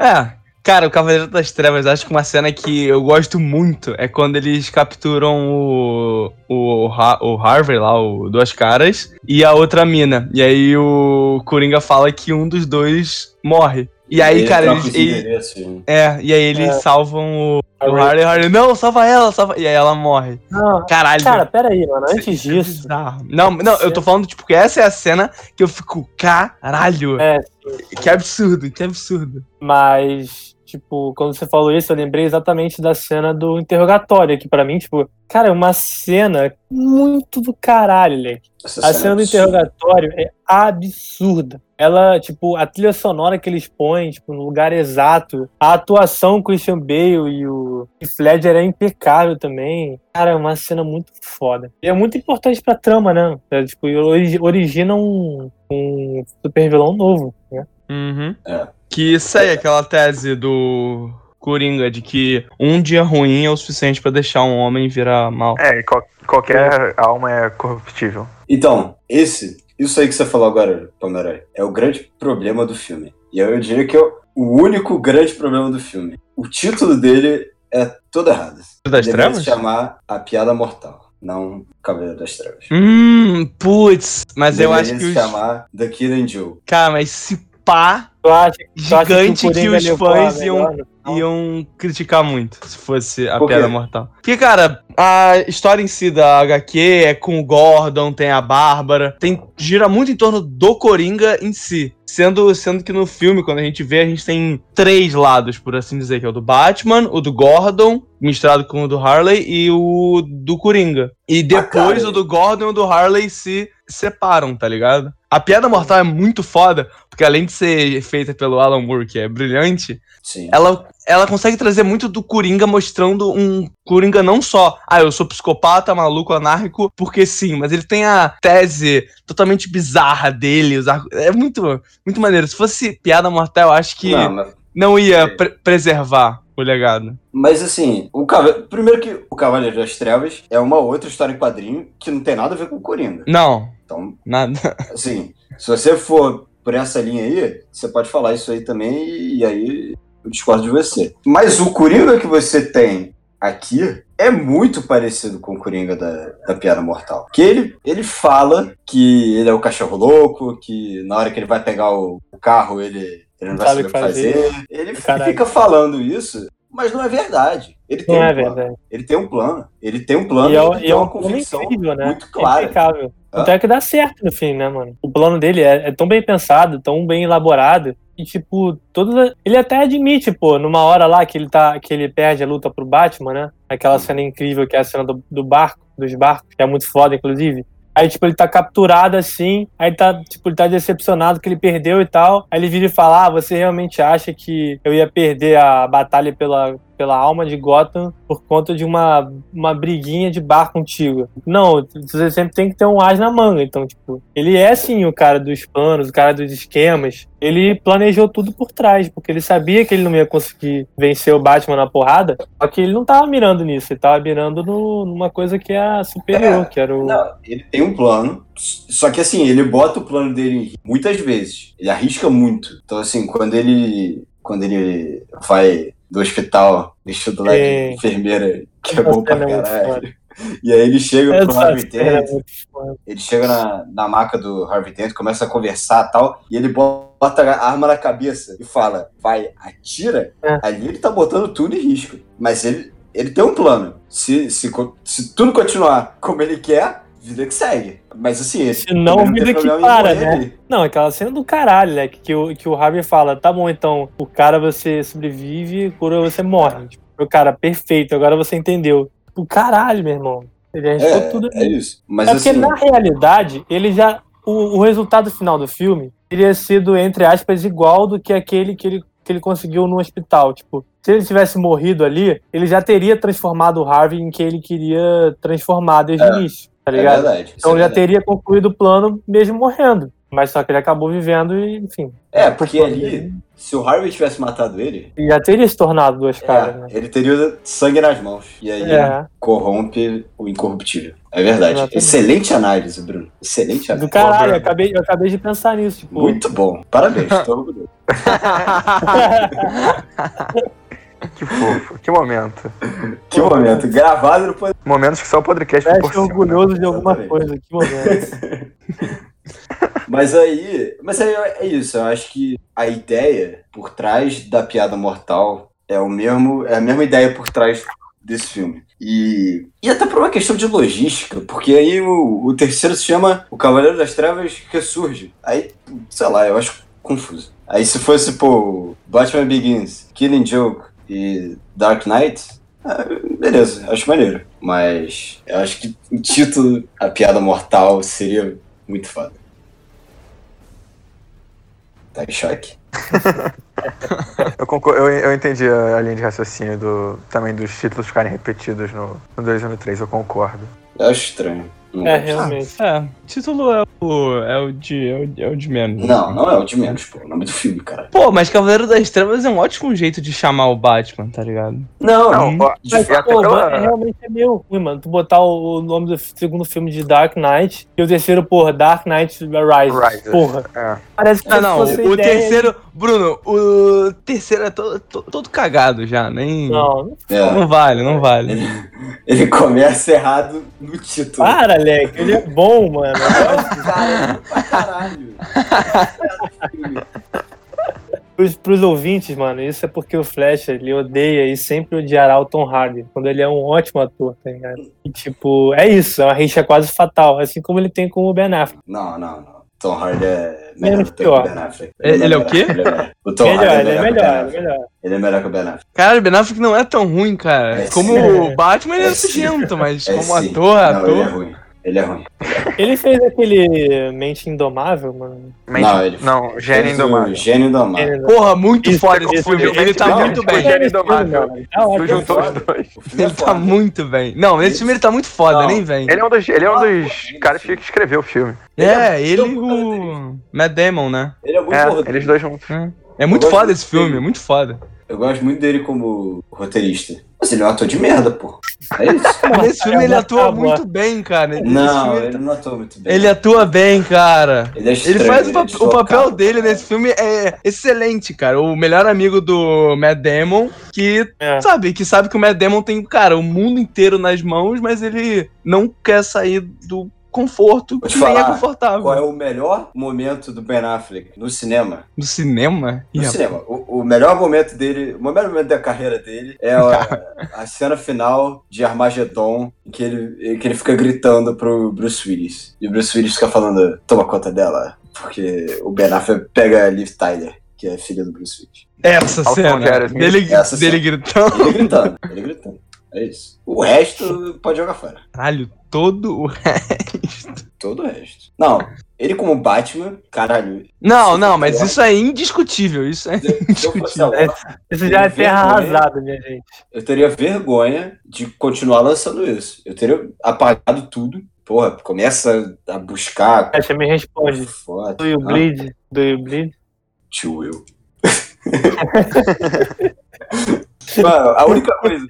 É. Cara, o Cavaleiro das Trevas, acho que uma cena que eu gosto muito é quando eles capturam o, o, o Harvey lá, o Duas Caras, e a outra mina. E aí o Coringa fala que um dos dois morre. E aí, Ele cara, eles. ele- né? é, e aí eles É. salvam o, o Harvey. Harley. Harley, não, salva ela, salva. E aí ela morre. Não, Caralho. cara, pera aí, mano, antes é disso. bizarro. Não, não, eu tô falando, tipo, que essa é a cena que eu fico, caralho. É, Que absurdo, que absurdo. Mas, tipo, quando você falou isso, eu lembrei exatamente da cena do interrogatório, que pra mim, tipo, cara, é uma cena muito do caralho, moleque. Essa A cena do é absurda. interrogatório é absurda. Ela, tipo, a trilha sonora que eles põem, tipo, no lugar exato. A atuação com o Christian Bale e o Heath Ledger é impecável também. Cara, é uma cena muito foda. E é muito importante pra trama, né? É, tipo, ori- origina um, um super vilão novo, né? Uhum. É. Que segue aquela tese do Coringa de que um dia ruim é o suficiente pra deixar um homem virar mal. É, e qual- qualquer alma é corruptível. Então, esse, isso aí que você falou agora, Pomeroy, é o grande problema do filme. E eu diria que é o o único grande problema do filme. O título dele é todo errado. Das Deveria Trevas? se chamar A Piada Mortal, não Cavaleiro das Trevas. Hum, putz, mas eu acho que se os. chamar The Killing Joe. Cara, mas se pá, Gigante que, Coringa os fãs iam, melhor, iam criticar muito se fosse a piada mortal. Porque, cara, a história em si da HQ é com o Gordon, tem a Bárbara, tem, gira muito em torno do Coringa em si. Sendo, sendo que no filme, quando a gente vê, a gente tem três lados, por assim dizer, que é o do Batman, o do Gordon, misturado com o do Harley, e o do Coringa. E depois cara. o do Gordon e o do Harley se separam, tá ligado? A piada mortal é muito foda, porque além de ser feita pelo Alan Moore, que é brilhante, Sim. ela, ela consegue trazer muito do Coringa, mostrando um Coringa não só, ah, eu sou psicopata, maluco, anárquico, porque sim, mas ele tem a tese totalmente bizarra dele, os arco- é muito, muito maneiro. Se fosse piada mortal, eu acho que Não, não, mas, ia pre- preservar o legado. mas assim, o Cavaleiro, primeiro que o Cavaleiro das Trevas é uma outra história em quadrinho que não tem nada a ver com o Coringa. Não, Então, nada. assim, se você for por essa linha aí, você pode falar isso aí também e, aí eu discordo de você. Mas o Coringa que você tem aqui é muito parecido com o Coringa da, da Piada Mortal. Que ele, ele fala que ele é o cachorro louco, que na hora que ele vai pegar o, o carro ele, ele não vai saber o que fazer. Ele Caralho. fica falando isso, mas não é verdade. Ele tem Não um é plano. verdade. Ele tem um plano. Ele tem um plano E é, ele é uma um convicção incrível, né? muito É clara. impecável. Hã? Até que dá certo no fim, né, mano? O plano dele é, é tão bem pensado, tão bem elaborado. E, tipo, todas. Ele até admite, pô, numa hora lá que ele tá. que ele perde a luta pro Batman, né? Aquela cena incrível que é a cena do, do barco, dos barcos, que é muito foda, inclusive. Aí, tipo, ele tá capturado assim, aí tá, tipo, ele tá decepcionado que ele perdeu e tal. Aí ele vira e fala: Ah, você realmente acha que eu ia perder a batalha pela, pela alma de Gotham por conta de uma, uma briguinha de bar contigo? Não, você sempre tem que ter um as na manga. Então, tipo, ele é sim o cara dos planos, o cara dos esquemas. Ele planejou tudo por trás, porque ele sabia que ele não ia conseguir vencer o Batman na porrada. Só que ele não tava mirando nisso, ele tava mirando no- numa coisa que é superior, É, que era o. Não, ele tem um plano, só que assim, ele bota o plano dele muitas vezes. Ele arrisca muito. Então, assim, quando ele. Quando ele vai do hospital vestido lá de Sim. enfermeira, que é bom pra é caralho. E aí ele chega pro Harvey é Dent, ele chega na, na maca do Harvey Dent, começa a conversar e tal, e ele bota a arma na cabeça e fala, vai, atira. É. Ali ele tá botando tudo em risco. Mas ele, ele tem um plano. Se, se, se tudo continuar como ele quer, vida que segue. Mas assim, esse Se não, vida que para, né? Não, aquela cena do caralho, né? Que, que, o, que o Harvey fala, tá bom, então, o cara você sobrevive, cura você morre. Tipo, o cara, perfeito, agora você entendeu. Tipo, caralho, meu irmão. Ele arriscou É, tudo é isso. Mas É porque assim, na realidade, ele já. O, o resultado final do filme teria sido, entre aspas, igual do que aquele que ele, que ele conseguiu no hospital. Tipo, se ele tivesse morrido ali, ele já teria transformado o Harvey em que ele queria transformar desde É, o início, tá é ligado? verdade. isso então é já verdade. teria concluído o plano mesmo morrendo. Mas só que ele acabou vivendo e, enfim. É, porque ali, se o Harvey tivesse matado ele, ele Já teria se tornado duas caras, é, né? ele teria sangue nas mãos. E aí É, corrompe o incorruptível. É verdade. Exatamente. Excelente análise, Bruno. Excelente análise. do caralho, eu acabei, eu acabei de pensar nisso. Tipo, Muito bom. Parabéns, tô orgulhoso. Que fofo, que momento. Que momento. Gravado no podcast. Momentos que só o podcast proporciona. orgulhoso de alguma Exatamente. coisa, que momento. Mas aí. Mas aí é isso. Eu acho que a ideia por trás da piada mortal é o mesmo. É a mesma ideia por trás desse filme. E, e até por uma questão de logística, porque aí o, o terceiro se chama O Cavaleiro das Trevas Ressurge. Aí, sei lá, eu acho confuso. Aí se fosse, pô, Batman Begins, Killing Joke e Dark Knight, ah, beleza, acho maneiro. Mas eu acho que o título, A Piada Mortal, seria muito foda. Tá em choque? Eu, concor- eu, eu entendi a, a linha de raciocínio do, também dos títulos ficarem repetidos no, no 2 e no 3, eu concordo. Eu acho estranho. Não É, realmente. É, título é o, é o, de, é, o, é o de menos. Não, não é o de menos, pô. O nome do filme, cara. Pô, mas Cavaleiro das Trevas é um ótimo jeito de chamar o Batman, tá ligado? Não, Não, de Mas, até pô, é, realmente é meio ruim, mano. Tu botar o, nome do segundo filme de Dark Knight e o terceiro, porra, Dark Knight Rises. Rises. Porra, É. parece que Ah, não, fosse o ideia- terceiro. Bruno, o terceiro é todo, to- todo cagado já, nem. Não, É, Não vale, não vale. ele, ele começa errado no título. para, Leque. Ele é bom, mano. Gosto. Cara, pra caralho. Pros, pros ouvintes, mano, isso é porque o Flash, ele odeia e sempre odiará o Tom Hardy, quando ele é um ótimo ator, tá ligado? E, tipo, é isso, é uma rixa quase fatal, assim como ele tem com o Ben Affleck. Não, não, não. Tom Hardy é melhor do que o. Ben Affleck. Ele é o melhor, quê? Ele é melhor. O Tom melhor, Hardy ele é o melhor, ele é Affleck. melhor. Ele é melhor que o Ben Affleck. Cara, o Ben Affleck não é tão ruim, cara. É Como sim. o Batman, ele é É nojento, mas É como sim. ator, Não, ator. Ele é ruim. Ele é fez aquele Mente Indomável, mano. Mente- Não, ele não, Gênio Fez o Indomável. Gênio Indomável. Porra, muito Isso, foda esse filme. Ele tá muito bem. Gênio Indomável. Tu juntou os dois. O é Ele tá muito bem. Não, nesse filme ele tá muito foda, Não. nem vem. Ele é um dos, ele é um dos caras que escreveu o filme. É, ele e Ele é o Matt Damon, né? Ele é muito É, eles dois juntos. É muito Eu gosto foda esse filme, é muito foda. Eu gosto muito dele como roteirista. Mas ele é um ator de merda, pô. É isso. Nesse filme ele atua muito bem, cara. Nesse Não, filme ele ele, não atua muito bem. ele atua bem, cara. Ele, é Ele estranho, faz o, é o papel dele nesse filme é excelente, cara. O melhor amigo do Matt Damon, que É. sabe, que sabe que o Matt Damon tem, cara, o mundo inteiro nas mãos, mas ele não quer sair do conforto Vou te que nem é falar, confortável. Qual é o melhor momento do Ben Affleck no cinema? Do cinema? No Ih, cinema. O, o melhor momento dele, o melhor momento da carreira dele é a, a cena final de Armagedon, em que ele, que ele fica gritando pro Bruce Willis. E o Bruce Willis fica falando, toma conta dela. Porque o Ben Affleck pega a Liv Tyler, que é filha do Bruce Willis. Essa Alton cena dele, Essa dele cena. gritando. Ele gritando, ele gritando. É isso. O resto pode jogar fora. Caralho, todo o Todo o resto. Não, ele como Batman, caralho. Não, não, eu mas fosse- isso é indiscutível. Isso é a Warner, Isso já é terra arrasada, minha gente. eu teria vergonha de continuar lançando isso. Eu teria apagado tudo. Porra, começa a buscar. Acha, me responde. Foda. Do you Ah, bleed? Do you bleed? Tio Will. Mano, a única coisa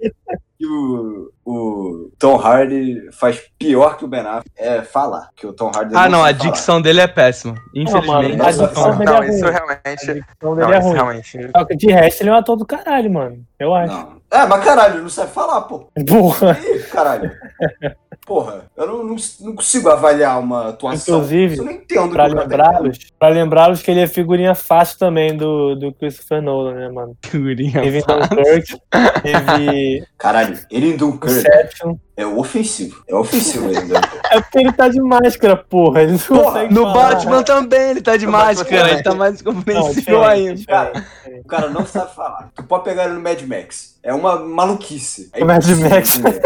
que o, o Tom Hardy faz pior que o Ben Affleck é falar. Que o Tom Hardy Ah, não, a sabe falar. dicção dele é péssima. Infelizmente. mano, a Tom- dicção dele é Não, isso ruim. realmente. A dicção Não, dele é isso ruim. realmente. Só que De resto, ele é um ator do caralho, mano. Eu acho. Não. É, mas caralho, não sabe falar, pô. Porra. Ih, caralho. Porra, eu não, não, não consigo avaliar uma atuação. Inclusive, eu não entendo Pra cara tá lembrá-los, pra lembrá-los que ele é figurinha fácil também do, do Christopher Nolan, né, mano? Figurinha Teve fácil. Dunkirk, teve Caralho, ele em Dunkirk, Inception. É ofensivo. É ofensivo ainda. É porque ele tá de máscara, porra. Ele não Porra, consegue no falar. Batman também ele tá de No Batman máscara, também. ele tá mais diferente, ainda. diferente. O cara não sabe falar. Tu pode pegar ele no Mad Max. É uma maluquice. É Mad Max. entender.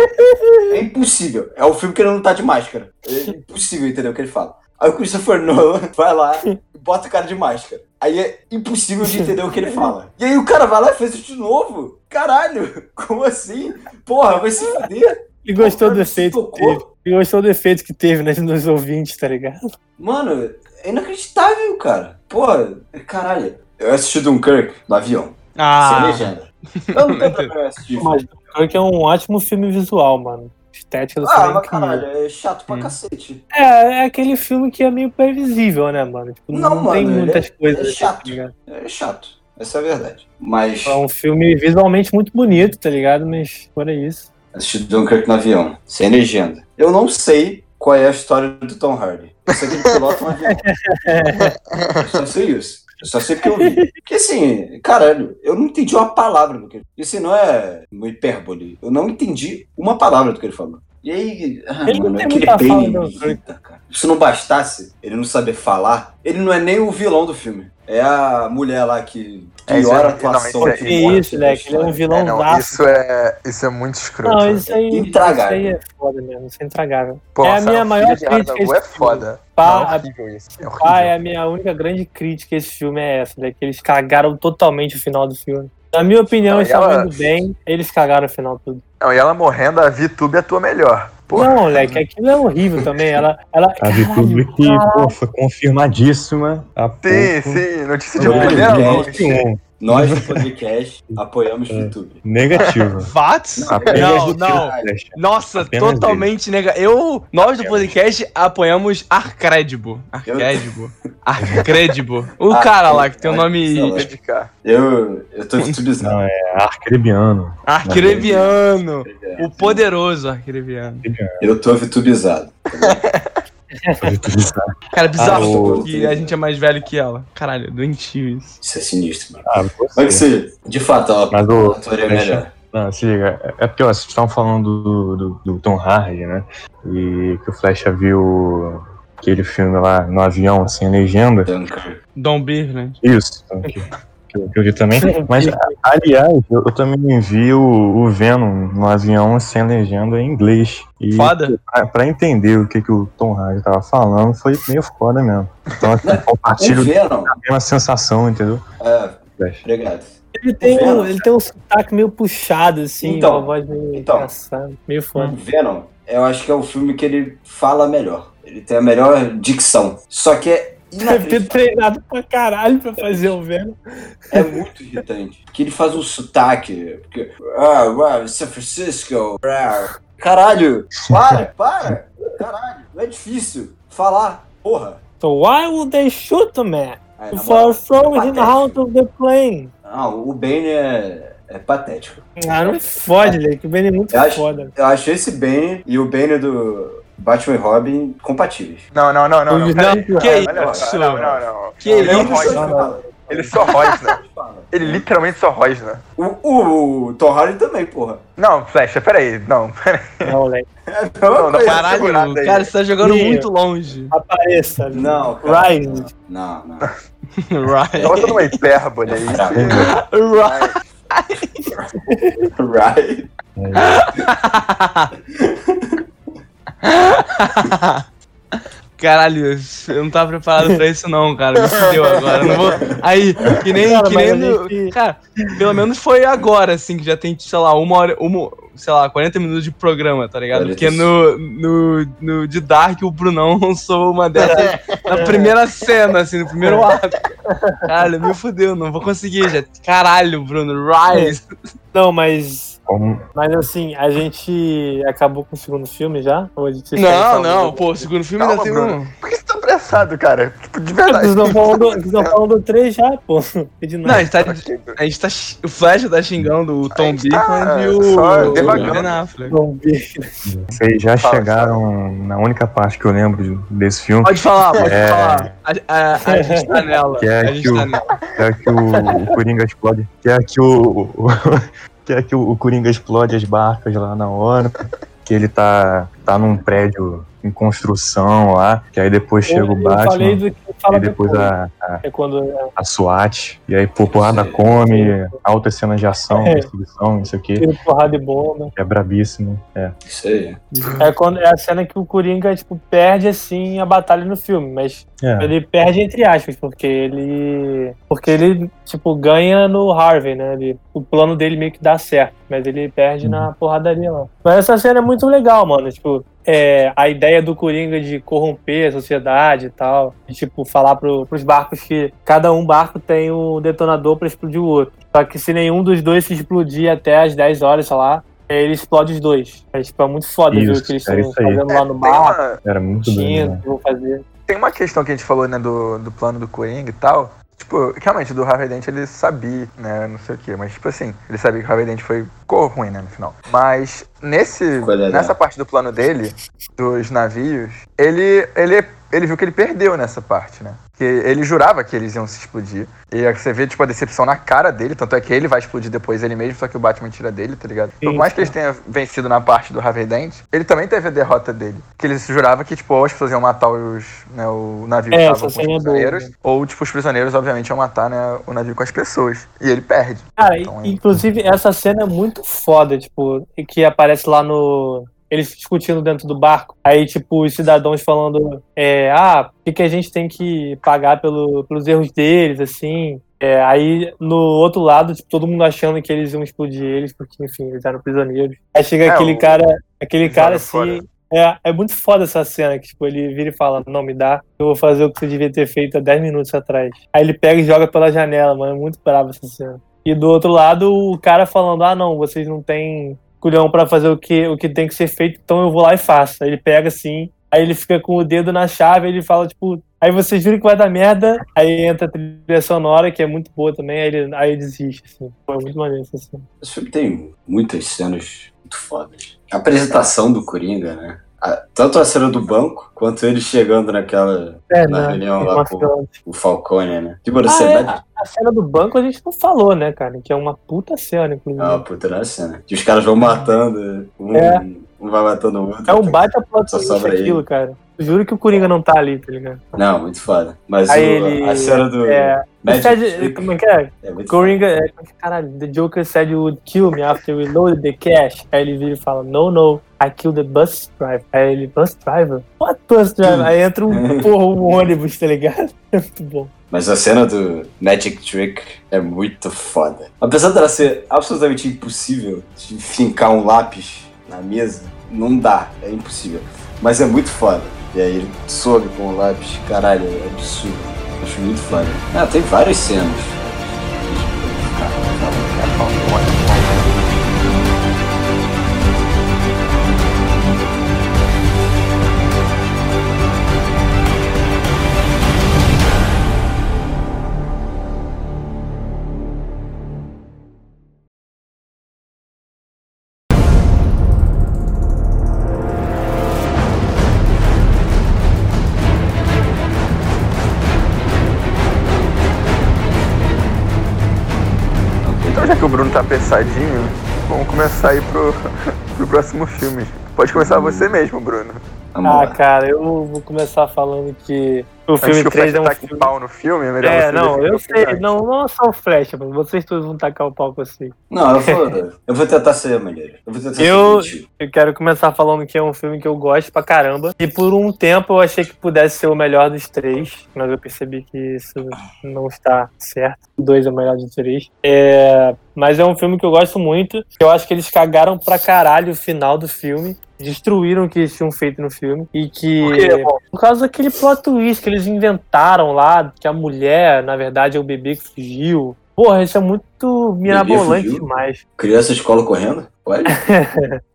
É impossível. É o filme que ele não tá de máscara. É impossível entender o que ele fala. Aí o Christopher Nolan vai lá e bota o cara de máscara. Aí é impossível de entender o que ele fala. E aí o cara vai lá e faz isso de novo. Caralho, como assim? Porra, vai se fuder. Ele gostou do efeito que teve. Ele gostou do efeito que teve né, nos ouvintes, tá ligado? Mano, é inacreditável, cara. Porra, caralho. Eu assisti Dunkirk no avião. Sem Ah, legenda. Eu não tenho problema em assistir. Mas Dunkirk é um ótimo filme visual, mano. Estética do Ah, filme é mas caralho, é chato pra Hum. cacete. É, é aquele filme que é meio previsível, né, mano? Tipo, não, Não, tem mano, ele muitas é- coisas. é assim, chato. ligado? É chato. Essa é a verdade. Mas É um filme visualmente muito bonito, tá ligado? Mas fora isso. Assisti Dunkirk no avião, sem legenda. Eu não sei qual é a história do Tom Hardy. Eu sei que ele pilota um avião. Eu só sei isso. Eu só sei que eu vi. Porque assim, caralho, eu não entendi uma palavra do que ele Isso não é uma hipérbole. Eu não entendi uma palavra do que ele falou. E aí, ah, Ele não mano, tem aquele muita fala, não, me irrita, cara. Se não bastasse ele não saber falar, ele não é nem o vilão do filme. É a mulher lá que É, piora é- a atuação. não, isso é- Que isso, da Leque, ele é um vilão É, não, vasto. isso, é, isso é muito escroto. Não, isso aí, isso aí é foda mesmo, isso é intragável. Pô, é a minha maior crítica É esse filme. foda. Pá, Não, é horrível isso. É horrível. Pá, é a minha única grande crítica a esse filme é essa, né? Que eles cagaram totalmente o final do filme. Na minha opinião, Não, eles estavam indo bem, eles cagaram o final tudo. Não, e ela morrendo, a VTube atua melhor. Porra. Não, moleque, aquilo é horrível também. Ela. ela A VTube que, pô, foi confirmadíssima há Sim, pouco. sim, notícia de primeira é, mão. Um, Nós do podcast apoiamos o YouTube. negativo. Vats? Não, não. Flash. Nossa, Apenas totalmente negativo. Eu, nós do podcast apoiamos Arcredibo. Arcredibo. Arcredibo. O cara lá que tem o é, nome. Eu, eu tô titubizando. Não, é Arcrebiano. Arcrebiano. O poderoso Arcrebiano. Eu tô vitubizado. Cara, bizarro Ah, o- que a gente é mais velho que ela. Caralho, doentio isso. Isso é sinistro, mano. Ah, Mas que você. você, de fato, ela Mas o. atuaria melhor. Não, se liga. É é porque ó, vocês estavam falando do, do, do Tom Hardy, né? E que o Flecha viu aquele filme lá no avião, sem legenda. Dunkirk. Dom Bir, né? Isso, então, que, eu, que eu vi também. Mas, aliás, eu, eu também vi o, o Venom no avião sem legenda em inglês. E Foda. pra, pra entender o que, que o Tom Hardy tava falando, foi meio foda mesmo. Então, assim, compartilho Venom. a mesma sensação, entendeu? É, obrigado. Ele tem, Venom. um, ele tem um sotaque meio puxado, assim, Então, uma voz meio então. engraçada, meio foda. O Venom, eu acho que é o filme que ele fala melhor. Ele tem a melhor dicção. Só que é Deve ter treinado pra caralho pra fazer o Venom. É muito irritante. Que ele faz um sotaque. Porque, ah, ah, São Francisco. ah. Caralho, para, para. Caralho, não é difícil falar. Porra. So why would they shoot the man? For throwing him patético. out of the plane. Não, o Bane é, é patético. Ah, não fode, Leque. O Ben é muito Eu acho- foda. Eu acho esse Bane e o Bane do Batman e Robin compatíveis. Não, não, não, não. não. Não, que só, isso? Não, não, não. Que Ele isso? não. Ele só rosna. Ele literalmente só rosna. O, o, o Tom Hardy também, porra. Não, Flecha, peraí. Não, peraí. Não, Leque. É, Não, não, Caralho, cara, você tá jogando muito longe. Apareça. Não, cara. Rise. Não, não. Right. Bota numa hipérbole aí. Right. Right. Caralho, eu não tava preparado pra isso não, cara. Me fudeu agora. Não vou... Aí, que nem, Cara, que nem no... gente- Cara, pelo menos foi agora, assim, que já tem, sei lá, uma hora, uma, sei lá, 40 minutos de programa, tá ligado? Porque no, no, no de Dark o Brunão lançou uma dessas na primeira cena, assim, no primeiro ato. Caralho, me fudeu, não vou conseguir já. Caralho, Bruno, Rise. Não, mas. Como, Mas assim, a gente acabou com o segundo filme já? Ou a gente Não, não, pô, o segundo filme Calma, ainda tem Bruno. um... Por que você tá apressado, cara? Tipo, de verdade. Vocês estão falando do 3 já, pô. Não, a gente tá, a gente tá. O Flash tá xingando o Tom gente tá Beacon e o. Ben Affleck. Ver. vocês já Fala, chegaram na única parte que eu lembro de- desse filme, Pode falar, pode É. falar. A, a- a gente tá nela. Que é a gente que o- tá nela. que é que o, o Coringa explode. Que é que o. que é que o, Coringa explode as barcas lá na hora. que ele tá, tá num prédio em construção lá, que aí depois chega o eu falei Batman, do que fala e depois a, a, É quando é, a SWAT, e aí pô, porrada Sim. come, alta cena de ação, É. perseguição, isso aqui, tiro, porrada e bomba. é brabíssimo. É. Isso aí. É, quando, é a cena que o Coringa, tipo, perde, assim, a batalha no filme, mas É. ele perde entre aspas, porque ele... Porque ele, tipo, ganha no Harvey, né? Ele, o plano dele meio que dá certo, mas ele perde na porradaria lá. Mas essa cena é muito legal, mano, tipo... É, a ideia do Coringa de corromper a sociedade e tal, de, tipo, falar pro, pros barcos que cada um barco tem um detonador pra explodir o outro. Só que se nenhum dos dois se explodir até as 10 horas, sei lá, ele explode os dois. É, tipo, é muito foda ver o Isso, que eles estão isso fazendo lá no Tem bar, uma, Era muito tinha, né? fazer. tem uma questão que a gente falou, né, do, do plano do Coringa e tal. Tipo, realmente, do Harvey Dent ele sabia, né, não sei o quê, mas tipo assim, ele sabia que o Harvey Dent foi ficou ruim, né, no final. Mas nesse, nessa parte do plano dele, dos navios, ele, ele, ele viu que ele perdeu nessa parte, né? Que ele jurava que eles iam se explodir. E você vê, tipo, a decepção na cara dele, tanto é que ele vai explodir depois ele mesmo, só que o Batman tira dele, tá ligado? Por mais que eles tenham vencido na parte do Harvey Dent, ele também teve a derrota dele. Que ele jurava que, tipo, ou as pessoas iam matar os, né, o navio que É, tava essa com os é boa, prisioneiros, né? ou, tipo, os prisioneiros, obviamente, iam matar, né, o navio com as pessoas. E ele perde. Cara, Então, é- inclusive essa cena é muito foda, tipo, e que aparece lá no. Eles discutindo dentro do barco. Aí, tipo, os cidadãos falando, é, ah, o que, que a gente tem que pagar pelo, pelos erros deles, assim. É, aí, no outro lado, tipo, todo mundo achando que eles iam explodir eles, porque, enfim, eles eram prisioneiros. Aí chega É, aquele o- cara, aquele joga cara fora. assim. É, é muito foda essa cena, que tipo, ele vira e fala, não, me dá, eu vou fazer o que você devia ter feito há 10 minutos atrás. Aí ele pega e joga pela janela, mano, é muito bravo essa cena. E do outro lado, o cara falando, ah, não, vocês não têm culhão pra fazer o que, o que tem que ser feito, então eu vou lá e faço. Aí ele pega assim, aí ele fica com o dedo na chave, ele fala, tipo, aí vocês viram que vai dar merda, aí entra a trilha sonora, que é muito boa também, aí ele, aí ele desiste, assim. Foi muito maneiro essa cena. Esse filme tem muitas cenas muito fodas. A apresentação do Coringa, né? A- tanto a cena do banco, quanto ele chegando naquela. É, Na né? reunião lá com- cena- O Falcone, né? Tipo, Ah, é, vai- a cena do banco a gente não falou, né, cara? Que é uma puta cena, É inclusive. uma puta cena. Que os caras vão matando, um, É. um vai matando o outro. É um baita plot sobra aquilo, cara. Juro que o Coringa não tá ali, tá ligado? Não, muito foda. Mas o- ele. a cena do. É, como é que é? é Coringa. É, é caralho, the Joker said you would kill me after we loaded the cash. Aí ele vira e fala: No, no, I killed the bus driver. Aí ele, bus driver? What bus driver? Aí entra um, porra, um ônibus, tá ligado? É muito bom. Mas a cena do Magic Trick é muito foda. Apesar dela ser absolutamente impossível de fincar um lápis na mesa, não dá, é impossível. Mas é muito foda. E aí ele sobe com o lápis, caralho, é absurdo. Acho muito foda. Ah, tem várias cenas. Então, apressadinho, vamos começar aí pro, pro próximo filme. Pode começar você mesmo, Bruno. Vamos Ah, lá. cara, eu vou começar falando que o Antes filme que o 3 Flash é um filme. pau no filme, é melhor É, não, eu filme sei. Não, não é só o Flash, mas vocês todos vão tacar o pau com você. Não, eu vou, eu vou tentar ser maneiro. Eu vou tentar Eu- ser. Eu quero começar falando que é um filme que eu gosto pra caramba. E por um tempo eu achei que pudesse ser o melhor dos três, mas eu percebi que isso não está certo. O dois é o melhor dos três. É, Mas é um filme que eu gosto muito. Eu acho que eles cagaram pra caralho o final do filme. Destruíram o que eles tinham feito no filme. E que. Por quê? Por causa daquele plot twist que eles inventaram lá, que a mulher, na verdade, é o bebê que fugiu. Porra, isso é muito mirabolante demais. Criança de escola correndo? Pode?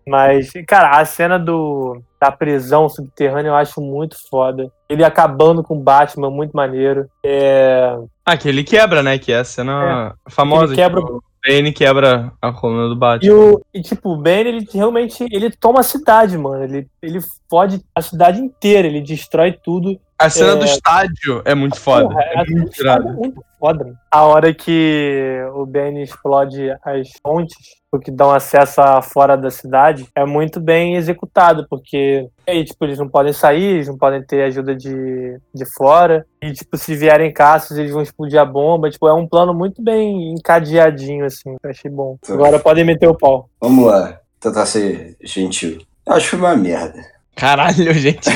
Mas, cara, a cena do, da prisão subterrânea eu acho muito foda. Ele acabando com o Batman, muito maneiro. É, Ah, que ele quebra, né? Que é a cena famosa. Ele quebra- tipo, o Bane quebra a coluna do e, Batman. o, e, tipo, o Bane, ele realmente ele toma a cidade, mano. Ele, ele fode a cidade inteira, ele destrói tudo. A cena É. do estádio é muito foda. Porra, é muito é irado. muito foda. A hora que o Ben explode as fontes, o que dão acesso a fora da cidade, é muito bem executado, porque aí, tipo, eles não podem sair, eles não podem ter ajuda de, de fora. E, tipo, se vierem caças, eles vão explodir a bomba. Tipo, é um plano muito bem encadeadinho, assim. Eu achei bom. Agora podem meter o pau. Vamos lá, tentar ser gentil. Eu acho que foi uma merda. Caralho, gente.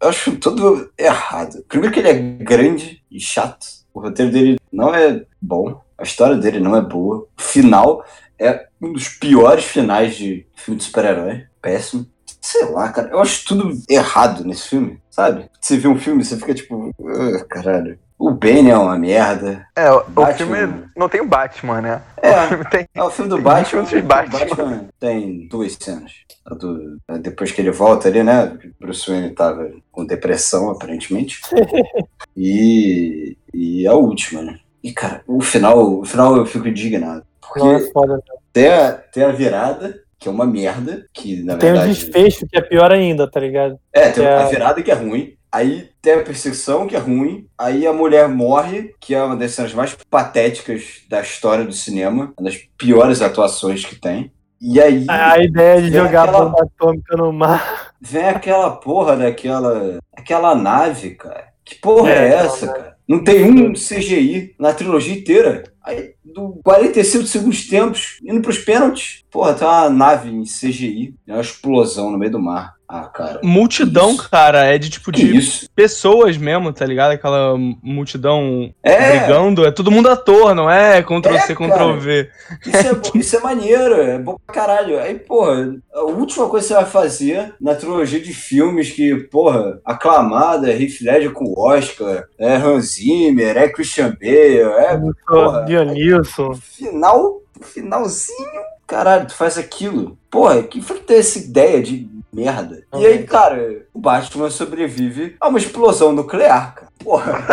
Eu acho tudo errado. Primeiro que ele é grande e chato. O roteiro dele não é bom. A história dele não é boa. O final é um dos piores finais de filme de super-herói. Péssimo. Sei lá, cara. Eu acho tudo errado nesse filme, sabe? Você vê um filme, você fica tipo, "Ah, caralho. O Ben é uma merda. É, o, o Batman. filme não tem o Batman, né? É. O filme tem. É, o filme do Tem Batman, 20 minutos de o Batman. Batman tem duas cenas. Do- depois que ele volta ali, né? Bruce Wayne tava com depressão, aparentemente. e, e a última, né? E, cara, o final, o final eu fico indignado. Porque é foda. tem, a, tem a virada, que é uma merda, que na Tem o verdade... desfecho que é pior ainda, tá ligado? É, tem É. a virada que é ruim. Aí tem a perseguição que é ruim. Aí a mulher morre, que é uma das cenas mais patéticas da história do cinema. Uma das piores atuações que tem. E aí A ideia de jogar aquela- bomba atômica no mar. vem aquela porra daquela. aquela nave, cara. Que porra é, É, essa, cara? Não tem um CGI na trilogia inteira. Aí, do 45 segundos tempos, indo pros pênaltis. Porra, tem uma nave em CGI. É uma explosão no meio do mar. Ah, cara. Multidão, Isso. cara, é de tipo de isso? pessoas mesmo, tá ligado? Aquela multidão É, brigando. É todo mundo ator, não é Ctrl É, C, Ctrl cara. V. Isso é, isso é maneiro, é bom pra caralho. Aí, porra, a última coisa que você vai fazer na trilogia de filmes que, porra, aclamada, é Heath Ledger com o Oscar, é Hans Zimmer, é Christian Bale, é Porra. Dionilson. final, finalzinho, caralho, tu faz aquilo. Porra, quem foi que teve essa ideia de merda? E aí, cara, o Batman sobrevive a uma explosão nuclear, cara. Porra,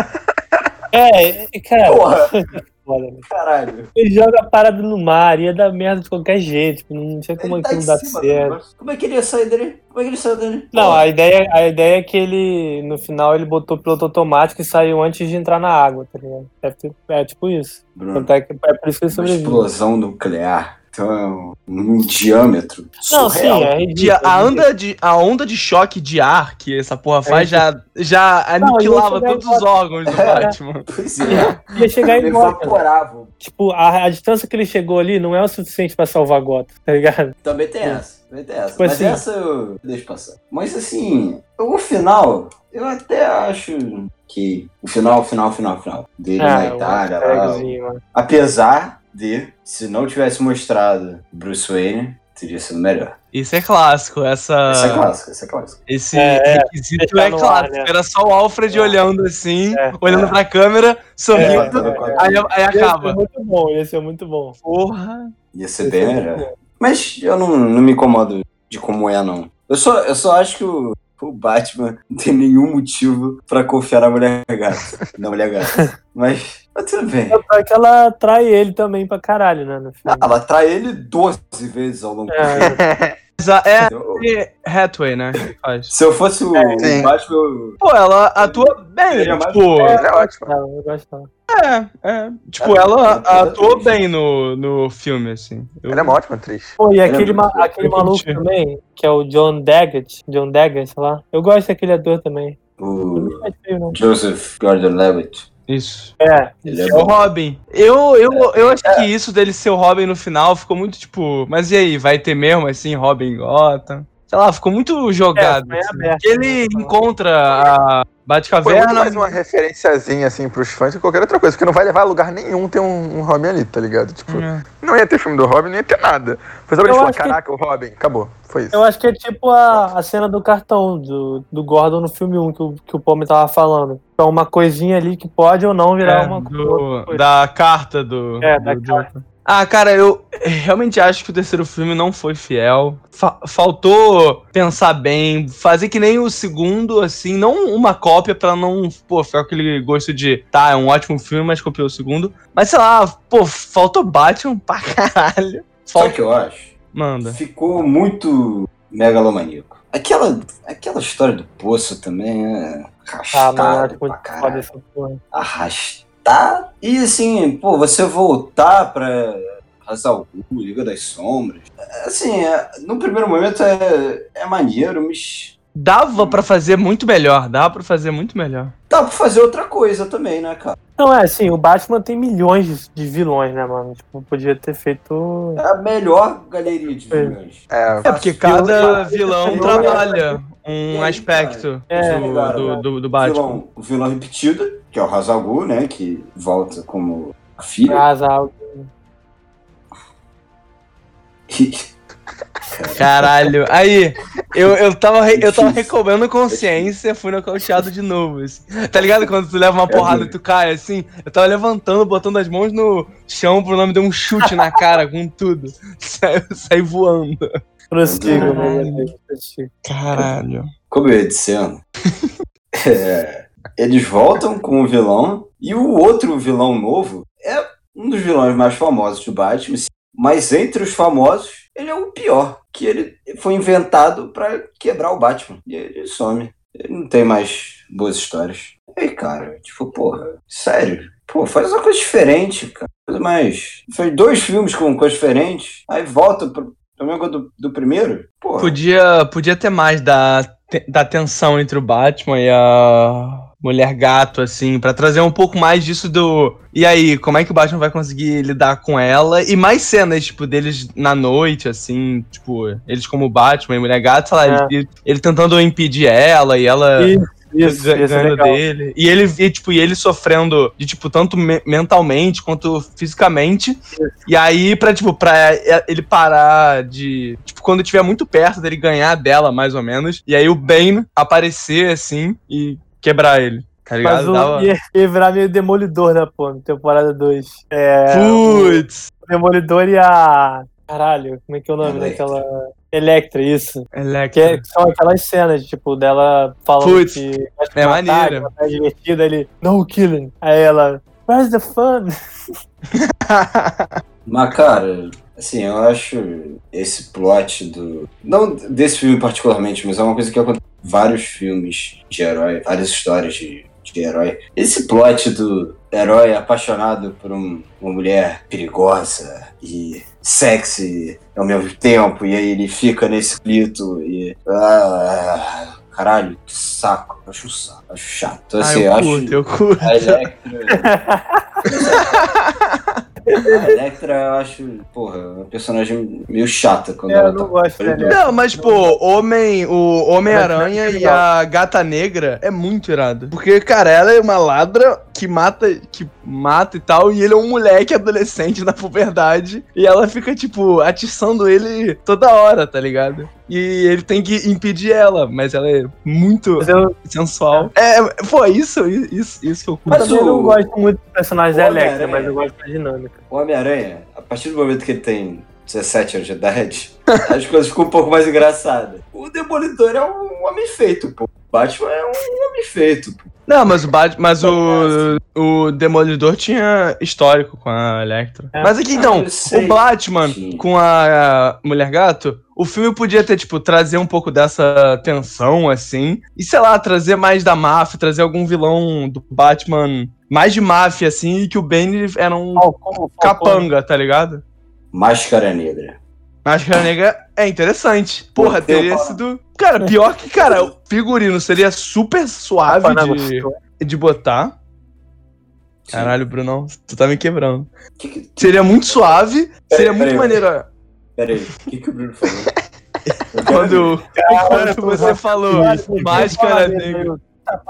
é, cara, porra, foda, né? caralho. Ele joga a parada no mar, ia dar merda de qualquer jeito. tipo, Não tinha como Ele tá aquilo em dar cima certo. negócio. Como é que ele ia sair dele? Como é que ele saiu dele? Não, a ideia, a ideia é que ele, no final, ele botou o piloto automático e saiu antes de entrar na água, tá ligado? É, tipo- é tipo isso. Bruno, é, é por isso que ele uma sobrevive. explosão nuclear. Então é um, diâmetro Não, sim, surreal. é De- ridículo. a, onda de, a onda de choque de ar que essa porra faz já, já Não, aniquilava chegar todos os órgãos do Batman. Pois é. Ia chegar cara. evaporava. Tipo, a, a distância que ele chegou ali não é o suficiente pra salvar Gotham, tá ligado? Também tem essa. Também tem essa. Tipo Mas assim- essa eu deixo passar. Mas assim, o final, eu até acho que o final, o final, o final, final dele na Ah, o Itália lá. Apesar de, se não tivesse mostrado Bruce Wayne, teria sido melhor. Isso é clássico, essa, Esse é clássico, esse é clássico. esse É, é, requisito é no ar, clássico. né? Era só o Alfred É. olhando assim, É, olhando é. pra câmera, sorrindo, É, aí, aí Ia ser acaba. muito bom, ia ser muito bom. Porra. Ia ser bem melhor. Mas eu não, não me incomodo de como é, não. Eu só, eu só acho que o, o Batman não tem nenhum motivo pra confiar na mulher gata. Na mulher gata. Mas, mas tudo bem. É que ela trai ele também pra caralho, né? No filme. Ela trai ele 12 vezes ao longo do filme. É, É Eu- Hathaway, né? Se eu fosse o, o Batman, eu- Pô, ela atua bem, tipo... Ele é ótimo. não, eu gostava. É, é. Tipo, É, ela ela é atuou atriz. bem no, no filme, assim. Eu- Ele é uma ótima atriz. Pô, e Ele é aquele, ma- aquele maluco também, que é o John Daggett, John Daggett, sei lá. Eu gosto daquele ator também. o é. Joseph Gordon-Levitt, Isso. É, ele é É o. Robin. Eu, eu, eu acho que isso dele ser o Robin no final ficou muito tipo. Mas e aí, vai ter mesmo assim Robin Gotham? Sei lá, ficou muito jogado. foi assim. aberto, ele né? encontra a Foi muito Batcaverna. mais uma referenciazinha, assim, pros fãs que qualquer outra coisa, porque não vai levar a lugar nenhum ter um, um Robin ali, tá ligado? Tipo, É. não ia ter filme do Robin, não ia ter nada. Foi só pra falar, acho que- caraca, o Robin, acabou. Foi isso. Eu acho que é tipo a, a cena do cartão do, do Gordon no filme 1 que o, que o Palmer tava falando. É uma coisinha ali que pode ou não virar É, uma do- coisa. da carta do. É, do da Joker. Ah, cara, eu realmente acho que o terceiro filme não foi fiel. Fa- faltou pensar bem, fazer que nem o segundo, assim, não uma cópia pra não, pô, ficar com aquele gosto de, tá, é um ótimo filme, mas copiou o segundo. Mas sei lá, pô, faltou Batman pra caralho. Sabe o Falta. que eu acho? Manda. Ficou muito megalomaníaco. Aquela, aquela história do poço também é Ah, arrastada muito pra caralho. essa Arrastar. E assim, pô, você voltar pra Hazal Liga das Sombras. Assim, é- no primeiro momento é, é maneiro, mas Dava pra fazer muito melhor, dava pra fazer muito melhor. dá pra fazer outra coisa também, né, cara? Não, é assim, o Batman tem milhões de- vilões, né, mano? Tipo, podia ter feito. É a melhor galeria de É. vilões. É, É porque cada vilão trabalha um aspecto É, do, cara. do, do, do Batman. vilão, o vilão repetido, que é o Hazalgu, né? Que volta como a filha. Casal. Caralho. Aí, eu, eu, tava, re- eu tava recobrando consciência, fui nocauteado de novo. assim. Tá ligado quando tu leva uma porrada e tu cai assim? Eu tava levantando, botando as mãos no chão pro nome de um chute na cara com tudo. Saí, saí voando. Prossiga, Caralho. Caralho. como eu ia dizendo, é, eles voltam com o vilão e o outro vilão novo é um dos vilões mais famosos do Batman, mas entre os famosos, ele é o pior, que ele foi inventado pra quebrar o Batman. E ele some. Ele não tem mais boas histórias. E aí, cara, tipo, porra, sério. Pô, faz uma coisa diferente, cara. Coisa mais. Faz dois filmes com coisas diferentes, aí volta pro. Também do, do primeiro? Porra. Podia, podia ter mais da, da tensão entre o Batman e a mulher gato, assim, pra trazer um pouco mais disso do. E aí, como é que o Batman vai conseguir lidar com ela? E mais cenas, tipo, deles na noite, assim, tipo, eles como Batman e mulher gato, sei lá, É. ele, ele tentando impedir ela e ela. Isso, isso, isso é dele. E ele, e, tipo, e ele sofrendo de, tipo, tanto me- mentalmente quanto fisicamente. E aí, pra, tipo, pra ele parar de. Tipo, quando estiver muito perto dele ganhar dela, mais ou menos. E aí o Bane aparecer, assim, e quebrar ele. Tá Mas ligado? o, Dava... ia, ia virar meio demolidor, né, pô, na temporada 2. É. Putz! O Demolidor e a. Caralho, como é que é o nome Electra. daquela. Electra, isso. Que, Electra. é- que são aquelas cenas, tipo, dela falando Putz, que. é matar, maneiro. que tá divertida, ele. No killing. Aí ela. Where's the fun? Mas, cara, assim, eu acho esse plot do. Não desse filme particularmente, mas é uma coisa que acontece em vários filmes de herói, várias histórias de, de herói. Esse plot do herói apaixonado por um- uma mulher perigosa e sexy ao mesmo tempo, e aí ele fica nesse clito e. Ah, caralho, que saco. Eu Acho um saco, acho chato. Então, Ah, assim, eu eu acho. curto, eu curto. A Electra. eu acho, porra, uma personagem meio chata quando É, ela eu não tá. gosto da Electra. Não, mas, pô, Homem, o Homem-Aranha e a Gata Negra é muito irado. Porque, cara, ela é uma ladra que mata, que mata e tal, e ele é um moleque adolescente na puberdade, e ela fica, tipo, atiçando ele toda hora, tá ligado? E ele tem que impedir ela, mas ela é muito eu sensual. É, pô, isso, isso, isso que eu curto. Mas o- não gosto muito do personagem da Electra, mas eu gosto da dinâmica. O Homem-Aranha, a partir do momento que ele tem 17 anos de idade, as coisas ficam um pouco mais engraçadas. O Demolidor é um homem feito, pô. O Batman é um homem feito, pô. Não, mas o Bat- mas o, o Demolidor tinha histórico com a Electra. É. Mas aqui então, Ah, sei. o Batman Sim. com a, Mulher Gato, o filme podia ter, tipo, trazer um pouco dessa tensão, assim. E sei lá, trazer mais da máfia, trazer algum vilão do Batman mais de máfia, assim, e que o Bane era um Falcão, Falcão. capanga, tá ligado? Máscara Negra. Máscara Negra é interessante. Porra, tem teria sido. Cara, pior que, cara, o figurino seria super suave de, de botar. Sim. Caralho, Brunão, tu tá me quebrando. Que que- Seria muito suave, seria Peraí, muito maneiro. Pera aí, o que, que o Bruno falou? Quando, quando você falou máscara negra. Tá?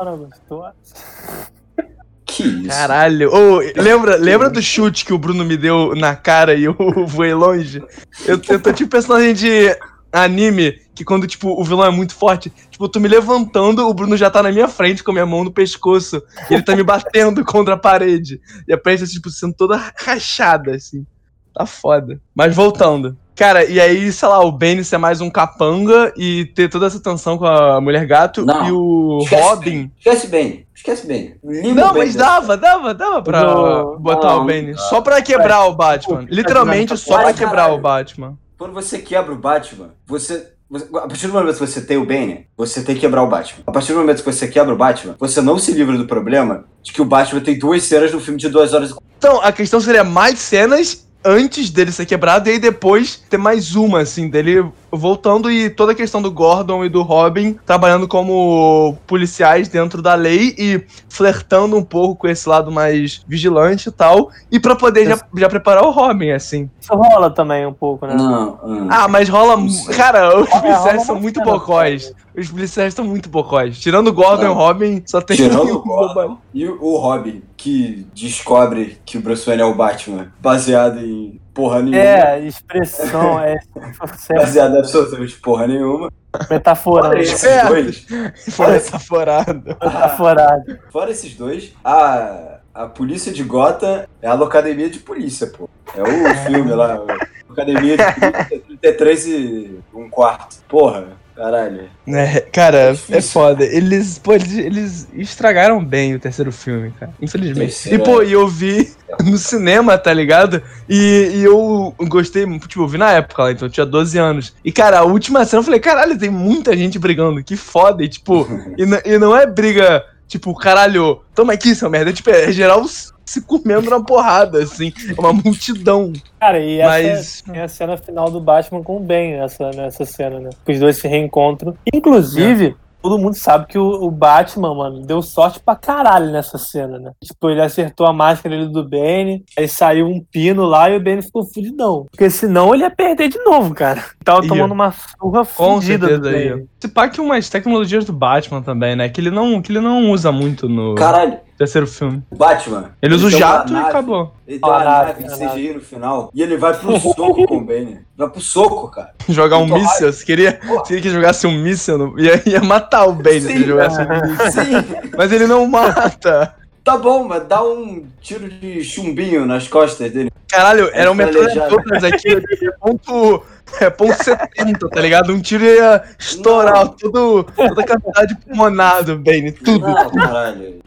Que isso? Caralho. Ô, lembra, lembra do chute que o Bruno me deu na cara e eu voei longe? Eu, eu tô tipo personagem de anime que quando, tipo, o vilão é muito forte, tipo, eu tô me levantando, o Bruno já tá na minha frente com a minha mão no pescoço e ele tá me batendo contra a parede. E a parede tá, tipo, sendo toda rachada, assim. Tá foda. Mas voltando. Cara, e aí, sei lá, o Bane ser mais um capanga e ter toda essa tensão com a mulher gato Não. e o Esquece Robin. bem, Esquece bem, esquece bem. Limpa Não, mas dava, dava, dava pra Não, botar não, o Bane. não. Só pra quebrar o Batman. Literalmente só pra quebrar caralho. o Batman. Quando você quebra o Batman, você a partir do momento que você tem o Bane, você tem que quebrar o Batman. A partir do momento que você quebra o Batman, você não se livra do problema de que o Batman tem duas cenas no filme de duas horas e Então, a questão seria mais cenas antes dele ser quebrado e aí depois ter mais uma, assim, dele voltando e toda a questão do Gordon e do Robin trabalhando como policiais dentro da lei e flertando um pouco com esse lado mais vigilante e tal, e pra poder já, já preparar o Robin, assim. Isso rola também um pouco, né? Não, hum. Ah, mas rola. Não. Cara, os rola policiais são muito bocós. Os policiais estão muito bocós. Tirando o Gordon e o Não. Robin, só tem Tirando o Gordon e o o Robin, que descobre que o Bruce Wayne é o Batman, baseado em porra nenhuma. É, expressão, é Baseado em absolutamente porra nenhuma. metaforando. Fora esses dois, Foi metaforado. Metaforado. fora esses dois, a, a polícia de Gotham é a Locademia de Polícia, pô. É o filme lá, Academia de Polícia, 33 e um quarto. Porra, caralho. É, cara, é Difícil. foda. Eles, pô, eles, eles estragaram bem o terceiro filme, cara. Infelizmente. Terceiro, e, pô, é. e eu vi no cinema, tá ligado? E, e eu gostei, tipo, eu vi na época lá, então eu tinha 12 anos. E, cara, a última cena eu falei, caralho, tem muita gente brigando, que foda. E, tipo, e, e não é briga, tipo, caralho, toma aqui, seu merda. É, tipo, é geral se comendo na porrada, assim. É uma multidão. Cara, e essa Mas- é a cena final do Batman com o Ben nessa, nessa cena, né? Que os dois se reencontram. Inclusive, todo mundo sabe que o, o Batman, mano, deu sorte pra caralho nessa cena, né? Tipo, ele acertou a máscara ali do Ben, aí saiu um pino lá e o Ben ficou fudidão. Porque senão ele ia perder de novo, cara. Tava Ia. tomando uma surra Com fudida do certeza Ben. aí. Se pá que umas tecnologias do Batman também, né? Que ele não, que ele não usa muito no Caralho, terceiro filme. o Batman. Ele usa o jato e acabou. Ele tem uma nave, de CGI no final e ele vai pro soco com o Bane. Vai pro soco, cara. Jogar um míssil, você queria, se ele que jogasse um míssil, no- ia, ia matar o Bane se ele jogasse um míssil. Sim, Mas ele não mata. Tá bom, mas dá um tiro de chumbinho nas costas dele. Caralho, eram Tá metralhadoras aqui, é ponto, é ponto 70, tá ligado? Um tiro ia estourar todo, toda a capacidade pulmonar do Bane, tudo. Não, caralho.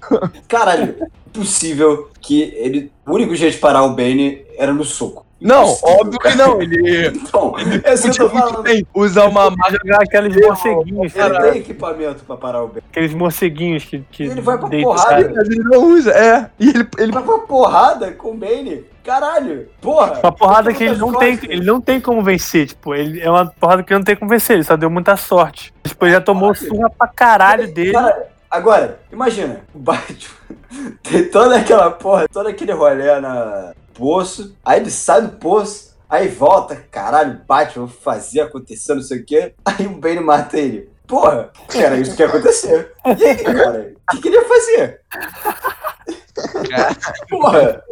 Caralho, possível que ele. O único jeito de parar o Bane era no soco. Não, Impossível, óbvio que não, ele Então, é isso que eu tô muito falando. bem usar uma máquina Jogar aqueles morceguinhos, Ele cara. tem equipamento pra parar o Bane. Aqueles morceguinhos que, que Ele vai pra porrada, ele não usa, é. E ele, ele Ele vai pra porrada com o Bane. Caralho, porra. Uma porrada que ele Das não tem, ele não tem como vencer, tipo, ele é uma porrada que ele não tem como vencer, ele só deu muita sorte. Tipo, ele já tomou surra pra caralho dele. Cara, agora, imagina, o Batman tem toda aquela porra, todo aquele rolê na poço, aí ele sai do poço, aí volta, caralho, Batman, vou fazer acontecer, não sei o quê, aí o Bane mata ele. Porra, era isso que ia acontecer. E aí, cara, o que, que ele ia fazer? Porra.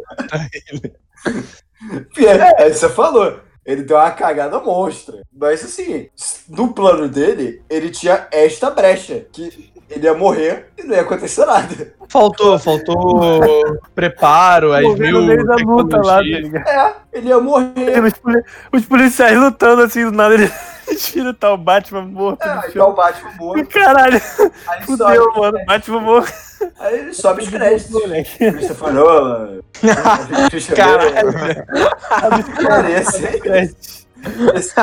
É, você falou. Ele deu uma cagada monstra. Mas assim, no plano dele, ele tinha esta brecha. Que ele ia morrer e não ia acontecer nada. faltou, faltou preparo, aí viu no meio da luta lá, tá ligado? É, ele ia morrer. Os, poli- os policiais lutando assim, do nada ele tira tá o Batman morto É, tá o Batman morto. Caralho, Aí fudeu, sobe, mano. Batman morto. aí ele sobe os créditos. Christopher Nolan. Nolan. Cara, esse, esse,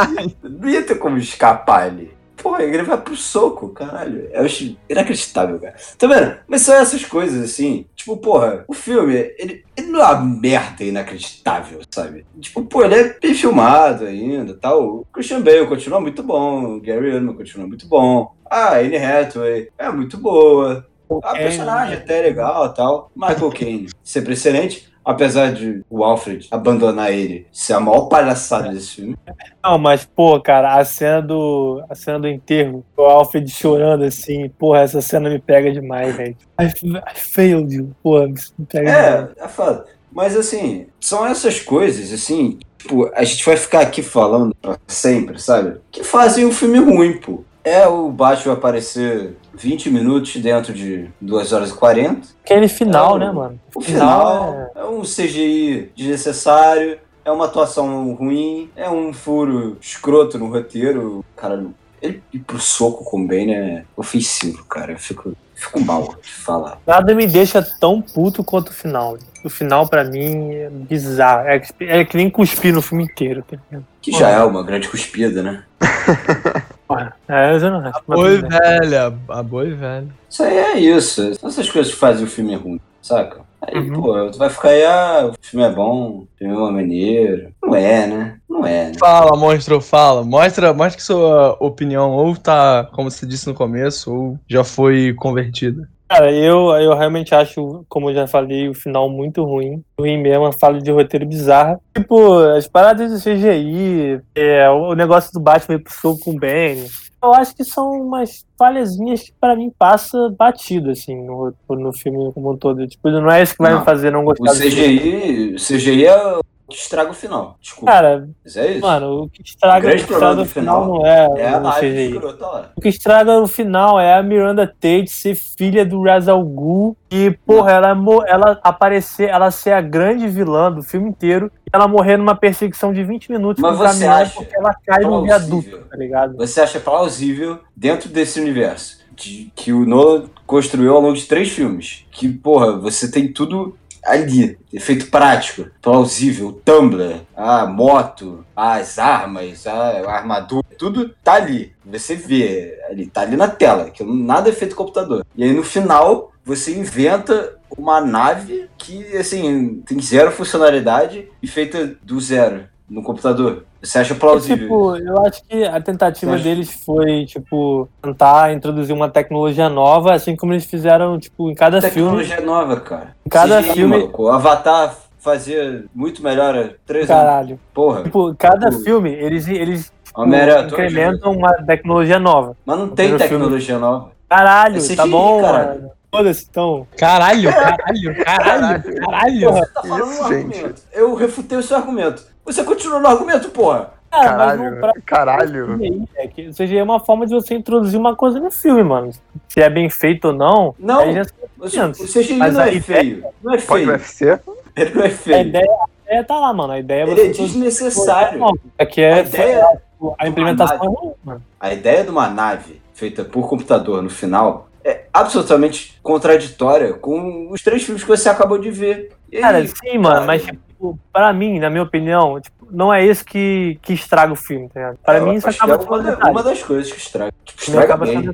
não ia ter como escapar ali. Porra, ele vai pro soco, caralho. Eu acho inacreditável, cara. Tá vendo? Mas são essas coisas, assim. Tipo, porra, o filme, ele, ele não é uma merda inacreditável, sabe? Tipo, pô, ele é bem filmado ainda tal. O Christian Bale continua muito bom. O Gary Oldman continua muito bom. A Anne Hathaway é muito boa. A Kane, personagem até é legal e tal. Michael Caine, sempre excelente. Apesar de o Alfred abandonar ele ser a maior palhaçada desse filme. Não, mas, pô, cara, a cena do. A cena do enterro, o Alfred chorando assim, porra, essa cena me pega demais, velho. I, I failed you. Porra, isso me pega demais. É, é foda. Mas assim, são essas coisas, assim, tipo, a gente vai ficar aqui falando pra sempre, sabe? Que fazem um filme ruim, pô. É o Batman aparecer 20 minutos dentro de 2 horas e 40. Aquele final, É, né, mano? O Final final é um CGI desnecessário, é uma atuação ruim, é um furo escroto no roteiro. Cara, ele ir pro soco com o Bane é ofensivo, cara. Eu fico, fico mal de falar. Nada me deixa tão puto quanto o final. O final, pra mim, é bizarro. É, que- é que nem cuspir no filme inteiro, tá ligado? Que já é uma grande cuspida, né? Porra, é, eu não acho. mas Boi velha, a boi velha. Isso aí é isso. São essas coisas que fazem o filme ruim, saca? Aí, Uhum. pô, tu vai ficar aí, ah, o filme é bom, o filme é maneiro. Não é, né? Não é, né? Fala, monstro, fala. Mostra, mostra que sua opinião ou tá, como você disse no começo, ou já foi convertida. Cara, eu, eu realmente acho, como eu já falei, o final muito ruim. Ruim mesmo, uma falha de roteiro bizarra. Tipo, as paradas do CGI, é, o negócio do Batman ir pro soco com o Bane. Eu acho que são umas falhazinhas que pra mim passa batido, assim, no, no filme como um todo. Tipo, não é isso que vai Não. me fazer não O gostar do. CGI, o CGI é que estraga o final. Desculpa. Cara, Mas é isso. mano, o que estraga, O grande o problema do final final não é, é a nave escrota lá. O que estraga no final é a Miranda Tate ser filha do Ra's al Ghul e, porra, ela, ela aparecer, ela ser a grande vilã do filme inteiro ela morrer numa perseguição de 20 minutos Mas você acha porque ela cai no plausível? viaduto, tá ligado? Você acha plausível, dentro desse universo, de, que o Nolan construiu ao longo de três filmes, que, porra, você tem tudo ali, efeito prático, plausível, Tumblr, a moto, as armas, a armadura, tudo tá ali. Você vê ali, tá ali na tela, que nada é feito computador. E aí no final, você inventa uma nave que, assim, tem zero funcionalidade e feita do zero no computador. Você acha plausível? Tipo, eu acho que a tentativa deles foi, tipo, tentar introduzir uma tecnologia nova, assim como eles fizeram, tipo, em cada filme. Tecnologia nova, cara. Em cada CGI, filme- maluco. O Avatar fazia muito melhor há três anos. Caralho. Porra. Tipo, cada Tipo, filme, eles, eles tipo, incrementam uma tecnologia nova. Mas não tem tecnologia nova. Caralho, É CGI, tá bom, caralho. Foda-se, então. Caralho, caralho, caralho, caralho. Você tá falando Isso, um gente. argumento. Eu refutei o seu argumento. Você continua no argumento, porra. Cara, Caralho, mas pra caralho. É que o CGI é uma forma de você introduzir uma coisa no filme, mano. Se é bem feito ou não, Não. aí já O, CGI não a é ideia- feio. Não é Pode feio. UFC? Ele não é a feio. ideia, a ideia tá lá, mano. A ideia é Ele você é desnecessário. É que A é, ideia tipo, a implementação é ruim, mano. A ideia de uma nave feita por computador no final é absolutamente contraditória com os três filmes que você acabou de ver. E aí, Cara, sim, mano, cara? mas, tipo, pra mim, na minha opinião, tipo, não é isso que, que estraga o filme, tá ligado? Pra eu mim, isso acaba é sendo uma, uma das coisas que estraga. Tipo, estraga bem.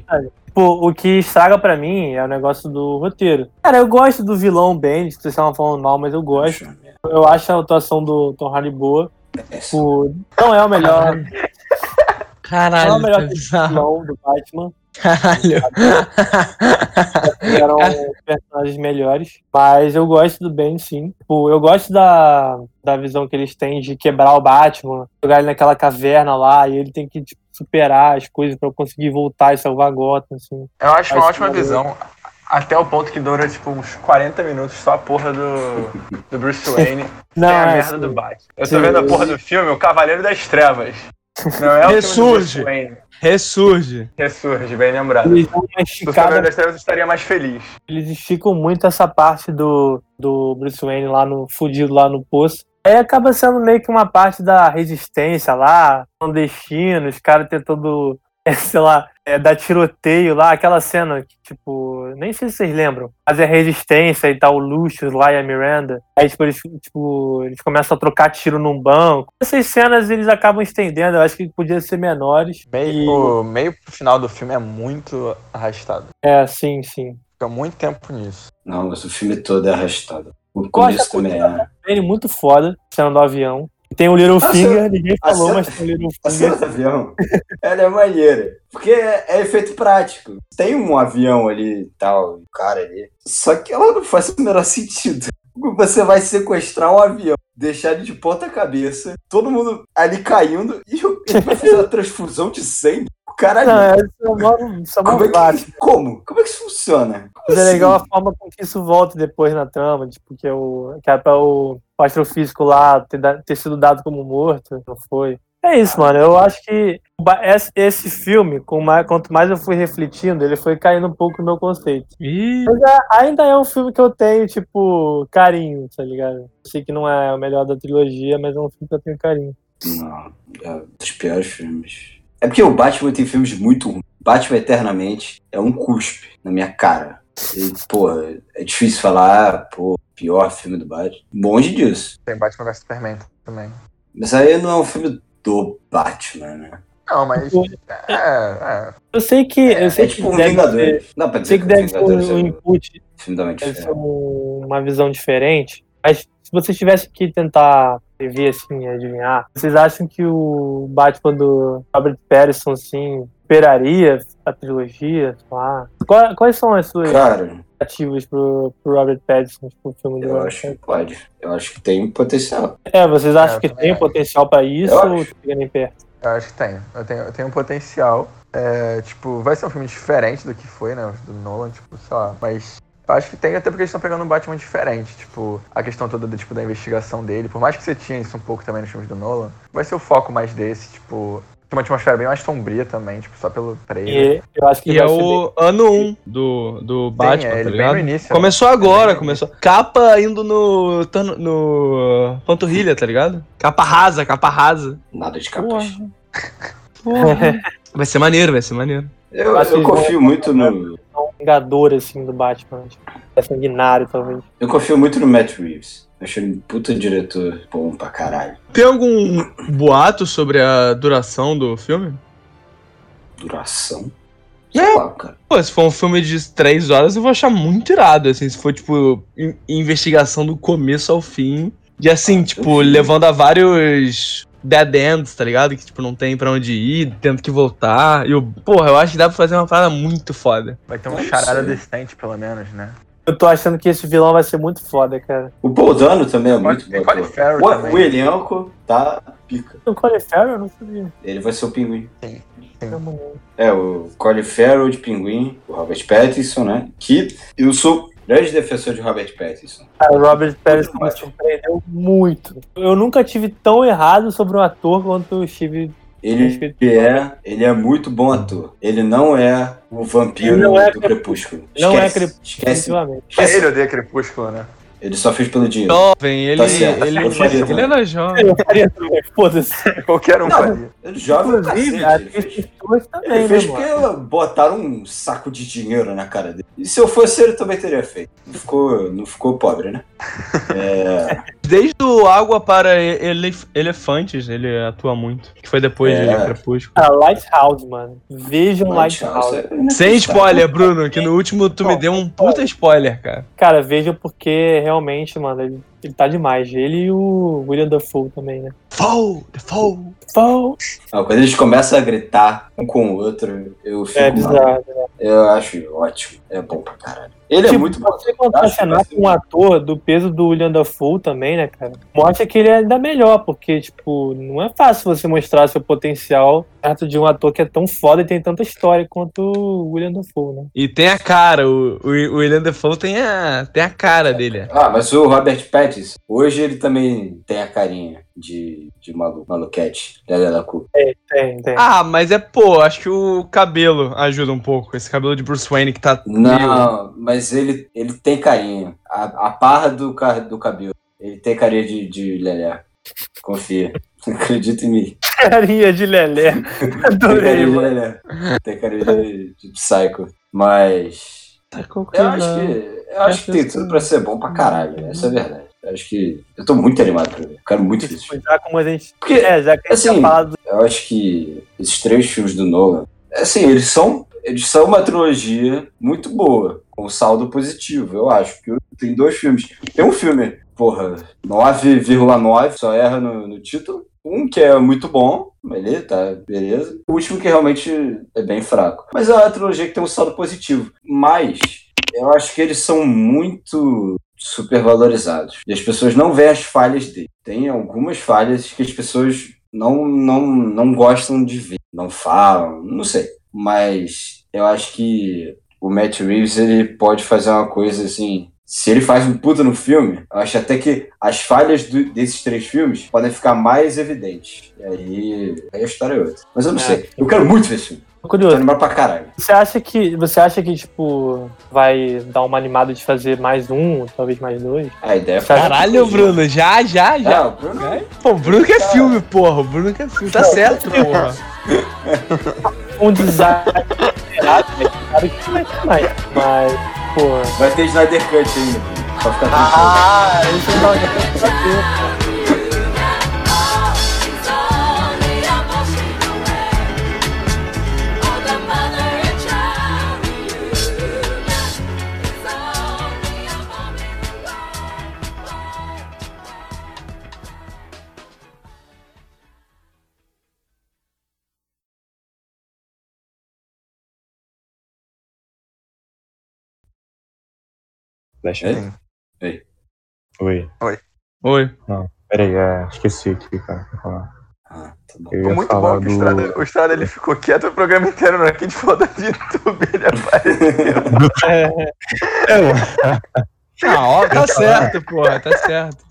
Tipo, o que estraga pra mim é o negócio do roteiro. Cara, eu gosto do vilão Ben, que vocês estavam falando mal, mas eu gosto. Eu acho a atuação do Tom Hardy boa. É Tipo, não é o melhor Não é Caralho, o melhor vilão do Batman. Caralho. eram personagens melhores. Mas eu gosto do Ben, sim. Tipo, eu gosto da, da visão que eles têm de quebrar o Batman, jogar ele naquela caverna lá, e ele tem que tipo, superar as coisas pra conseguir voltar e salvar Gotham, assim. Eu acho uma ótima visão. Até o ponto que dura, tipo, uns 40 minutos só a porra do, do Bruce Wayne. Não, tem a é, merda sim. do Batman. Eu tô Sim, vendo a porra do filme, o Cavaleiro das Trevas. Não é Ressurge. Bruce Wayne. Ressurge. Ressurge, bem lembrado. Eles dão uma esticada das Trevas, eu estaria mais feliz. eles esticam muito essa parte do, do Bruce Wayne lá no fudido lá no poço. Aí acaba sendo meio que uma parte da resistência lá, clandestino, os caras tentando, é, sei lá, é, dar tiroteio lá, aquela cena que, tipo, nem sei se vocês lembram, mas é resistência e tal, o Lucius lá e a Miranda. Aí, tipo, eles, tipo, eles começam a trocar tiro num banco. Essas cenas eles acabam estendendo, eu acho que podiam ser menores. Meio, meio pro final do filme é muito arrastado. É, sim, sim. Fica muito tempo nisso. Não, mas o filme todo é arrastado. O começo da também é. Ele muito foda, cena do avião. Tem o Ah, Littlefinger, ninguém a falou, cena- mas tem o A cena Littlefinger. do avião, ela é maneira. Porque é, é efeito prático. Tem um avião ali e tal, um cara ali. Só que ela não faz o menor sentido. Você vai sequestrar um avião, deixar ele de ponta cabeça, todo mundo ali caindo, e ele vai fazer uma transfusão de sangue. O cara Não, ali. é, isso é mó- isso é mó Como é, que, como? Como é que isso funciona? Como Mas é assim? legal a forma com que isso volta depois na trama, tipo, que, é o, que é pra o, o astrofísico lá ter, ter sido dado como morto, não foi. É isso, mano. Eu acho que esse, filme, quanto mais eu fui refletindo, ele foi caindo um pouco no meu conceito. Ih, Mas é- ainda é um filme que eu tenho, tipo, carinho, tá ligado? Eu sei que não é o melhor da trilogia, mas é um filme que eu tenho carinho. Não, é um dos piores filmes. É porque o Batman tem filmes muito ruins. Batman Eternamente é um cuspe na minha cara. E, pô, é difícil falar, pô, pior filme do Batman. Longe disso. Tem Batman vs Superman também. Mas aí não é um filme do Batman, né? Não, mas. É, é. Eu sei que. É, eu sei é tipo um que deve ser, Vingadores. Dá pra eu dizer sei que deve ser Vingadores um é input, deve ser um- uma visão diferente. Mas se vocês tivessem que tentar prever, assim, adivinhar, vocês acham que o Batman do Robert Pattinson, assim, superaria a trilogia? Sei lá. Qual- quais são as suas Cara, expectativas pro, pro Robert Pattinson, pro filme do eu Robert acho que pode. Eu acho que tem potencial. É, vocês acham eu que tem acho. potencial pra isso Eu ou acho. chega nem perto? Eu acho que tem. Eu tenho, eu tenho um potencial. É, tipo, vai ser um filme diferente do que foi, né? Do Nolan, tipo, sei lá. Mas eu acho que tem, até porque eles estão pegando um Batman diferente. Tipo, a questão toda do, tipo, da investigação dele. Por mais que você tinha isso um pouco também nos filmes do Nolan, vai ser o foco mais desse, tipo. Tem uma atmosfera bem mais sombria também, tipo, só pelo trailer. E eu acho que E é ser bem- o ano 1 do, do Batman, é, tá ele bem ligado? no início, começou né? agora, no começou. Capa indo no. no- no. Panturrilha, tá ligado? Capa rasa, capa rasa. Nada de capas. Porra. Vai ser maneiro, vai ser maneiro. Eu, Acho eu que confio muito no. um vingador, assim, do Batman. Tipo, é sanguinário, talvez. Eu confio muito no Matt Reeves. Achei ele um puta diretor bom pra caralho. Tem algum boato sobre a duração do filme? Duração. É. Sei lá, cara. Pô, se for um filme de três horas, eu vou achar muito irado, assim, se for, tipo, in- investigação do começo ao fim. E assim, Ah, tipo, levando a vários dead ends, tá ligado? Que, tipo, não tem pra onde ir, tendo que voltar. E, eu, porra, eu acho que dá pra fazer uma parada muito foda. Vai ter um Não charada sei. decente, pelo menos, né? Eu tô achando que esse vilão vai ser muito foda, cara. O Paul Dano também é muito bom. O, elenco tá pica. O Colin Farrell, eu não sabia. Ele vai ser o pinguim. Não, não. É, o Colin Farrell de pinguim, o Robert Pattinson, né? Que eu sou grande defensor de Robert Pattinson. Cara, o Robert Pattinson me surpreendeu muito. Eu nunca tive tão errado sobre um ator quanto eu estive. Ele é, ele é muito bom ator. Ele não é o vampiro não é do Crepúsculo. Crepúsculo. Não é Esquece, Crepúsculo, Esquece. esquece. Ele odeia Crepúsculo, né? Ele só fez pelo dinheiro. Jovem, ele, Tá certo, ele, eu faria ele, era jovem. Eu faria também, foda-se. Qualquer um Não, faria. Ele o Inclusive, cacete. Ele fez, também, ele fez né, porque mano? botaram um saco de dinheiro na cara dele. E se eu fosse ele, também teria feito. Não ficou, não ficou pobre, né? É, Desde o Água para Elef- Elefantes, ele atua muito. Que foi depois É. de Crepúsculo. Cara, Lighthouse, mano. Vejam Lighthouse. é Sem spoiler, Bruno, que no último tu me deu um puta spoiler, cara. Cara, vejam porque realmente, mano, ele, ele tá demais. Ele e o William Dafoe também, né? Foe. Dafoe. Não, quando eles começam a gritar um com o outro, eu fico É bizarro. Eu acho ótimo. É bom pra caralho. Ele é Tipo, muito bom. você contracenar com um ator do peso do William Dafoe também, né, cara? Mostra que ele é ainda melhor, porque, tipo, não é fácil você mostrar seu potencial perto de um ator que é tão foda e tem tanta história quanto o William Dafoe, né? E tem a cara, o, o, o William Defoe tem a, tem a cara dele. Ah, mas o Robert Pattinson, hoje ele também tem a carinha de, de malu, maluquete. Lelé da cu. Tem, tem. Ah, mas é, pô, acho que o cabelo ajuda um pouco. Esse cabelo de Bruce Wayne que tá. meio- Não, mas ele, ele tem carinha. A, a parra do, do cabelo. Ele tem carinha de, de Lelé. Confia. Acredita em mim. Carinha de Lelé. Tem Adorei, carinha de. Lelé. Tem carinha de, de Psycho. Mas. Tá Eu acho que. Eu acho que tem tudo pra ser bom pra caralho. Essa é a verdade. Acho que. Eu tô muito animado pra ver. Eu quero muito. Já como a gente. Porque É, já que assim, falado. eu acho que esses três filmes do Nolan, assim, eles são, eles são uma trilogia muito boa, com saldo positivo, eu acho. Porque tem dois filmes. Tem um filme, porra, 9,9, só erra no, no título. Um que é muito bom, beleza, tá, beleza. O último que realmente é bem fraco. Mas é uma trilogia que tem um saldo positivo. Mas eu acho que eles são muito supervalorizados. E as pessoas não veem as falhas dele. Tem algumas falhas que as pessoas não, não, não gostam de ver, não falam, não sei. Mas eu acho que o Matt Reeves ele pode fazer uma coisa assim. Se ele faz um puta no filme, eu acho até que as falhas do- desses três filmes podem ficar mais evidentes. E aí, aí a história é outra. Mas eu não É. sei. Eu quero muito ver esse filme. Tô Tô curioso. animado pra caralho. Você acha que. Você acha que, tipo, vai dar uma animada de fazer mais um, talvez mais dois? A ideia é Caralho, Bruno, já, já, já. É, o Bruno Pô, o Bruno quer filme, porra. O Bruno quer filme. Tá certo, porra. Um design errado, né? claro que vai ter mais. Mas, pô. vai ter Snyder Cut ainda. Só ficar tranquilo. Ah, isso não é pra Flash. Ei? Sim. Oi. Oi. Peraí, é, esqueci aqui, cara. pra falar. Ah, tá bom. Foi muito bom que o. Estrada, o Estrada ele ficou quieto o programa inteiro, na hora que a gente falou da YouTube, ele apareceu. É, mano. Ah, ó, tá certo, porra, tá certo.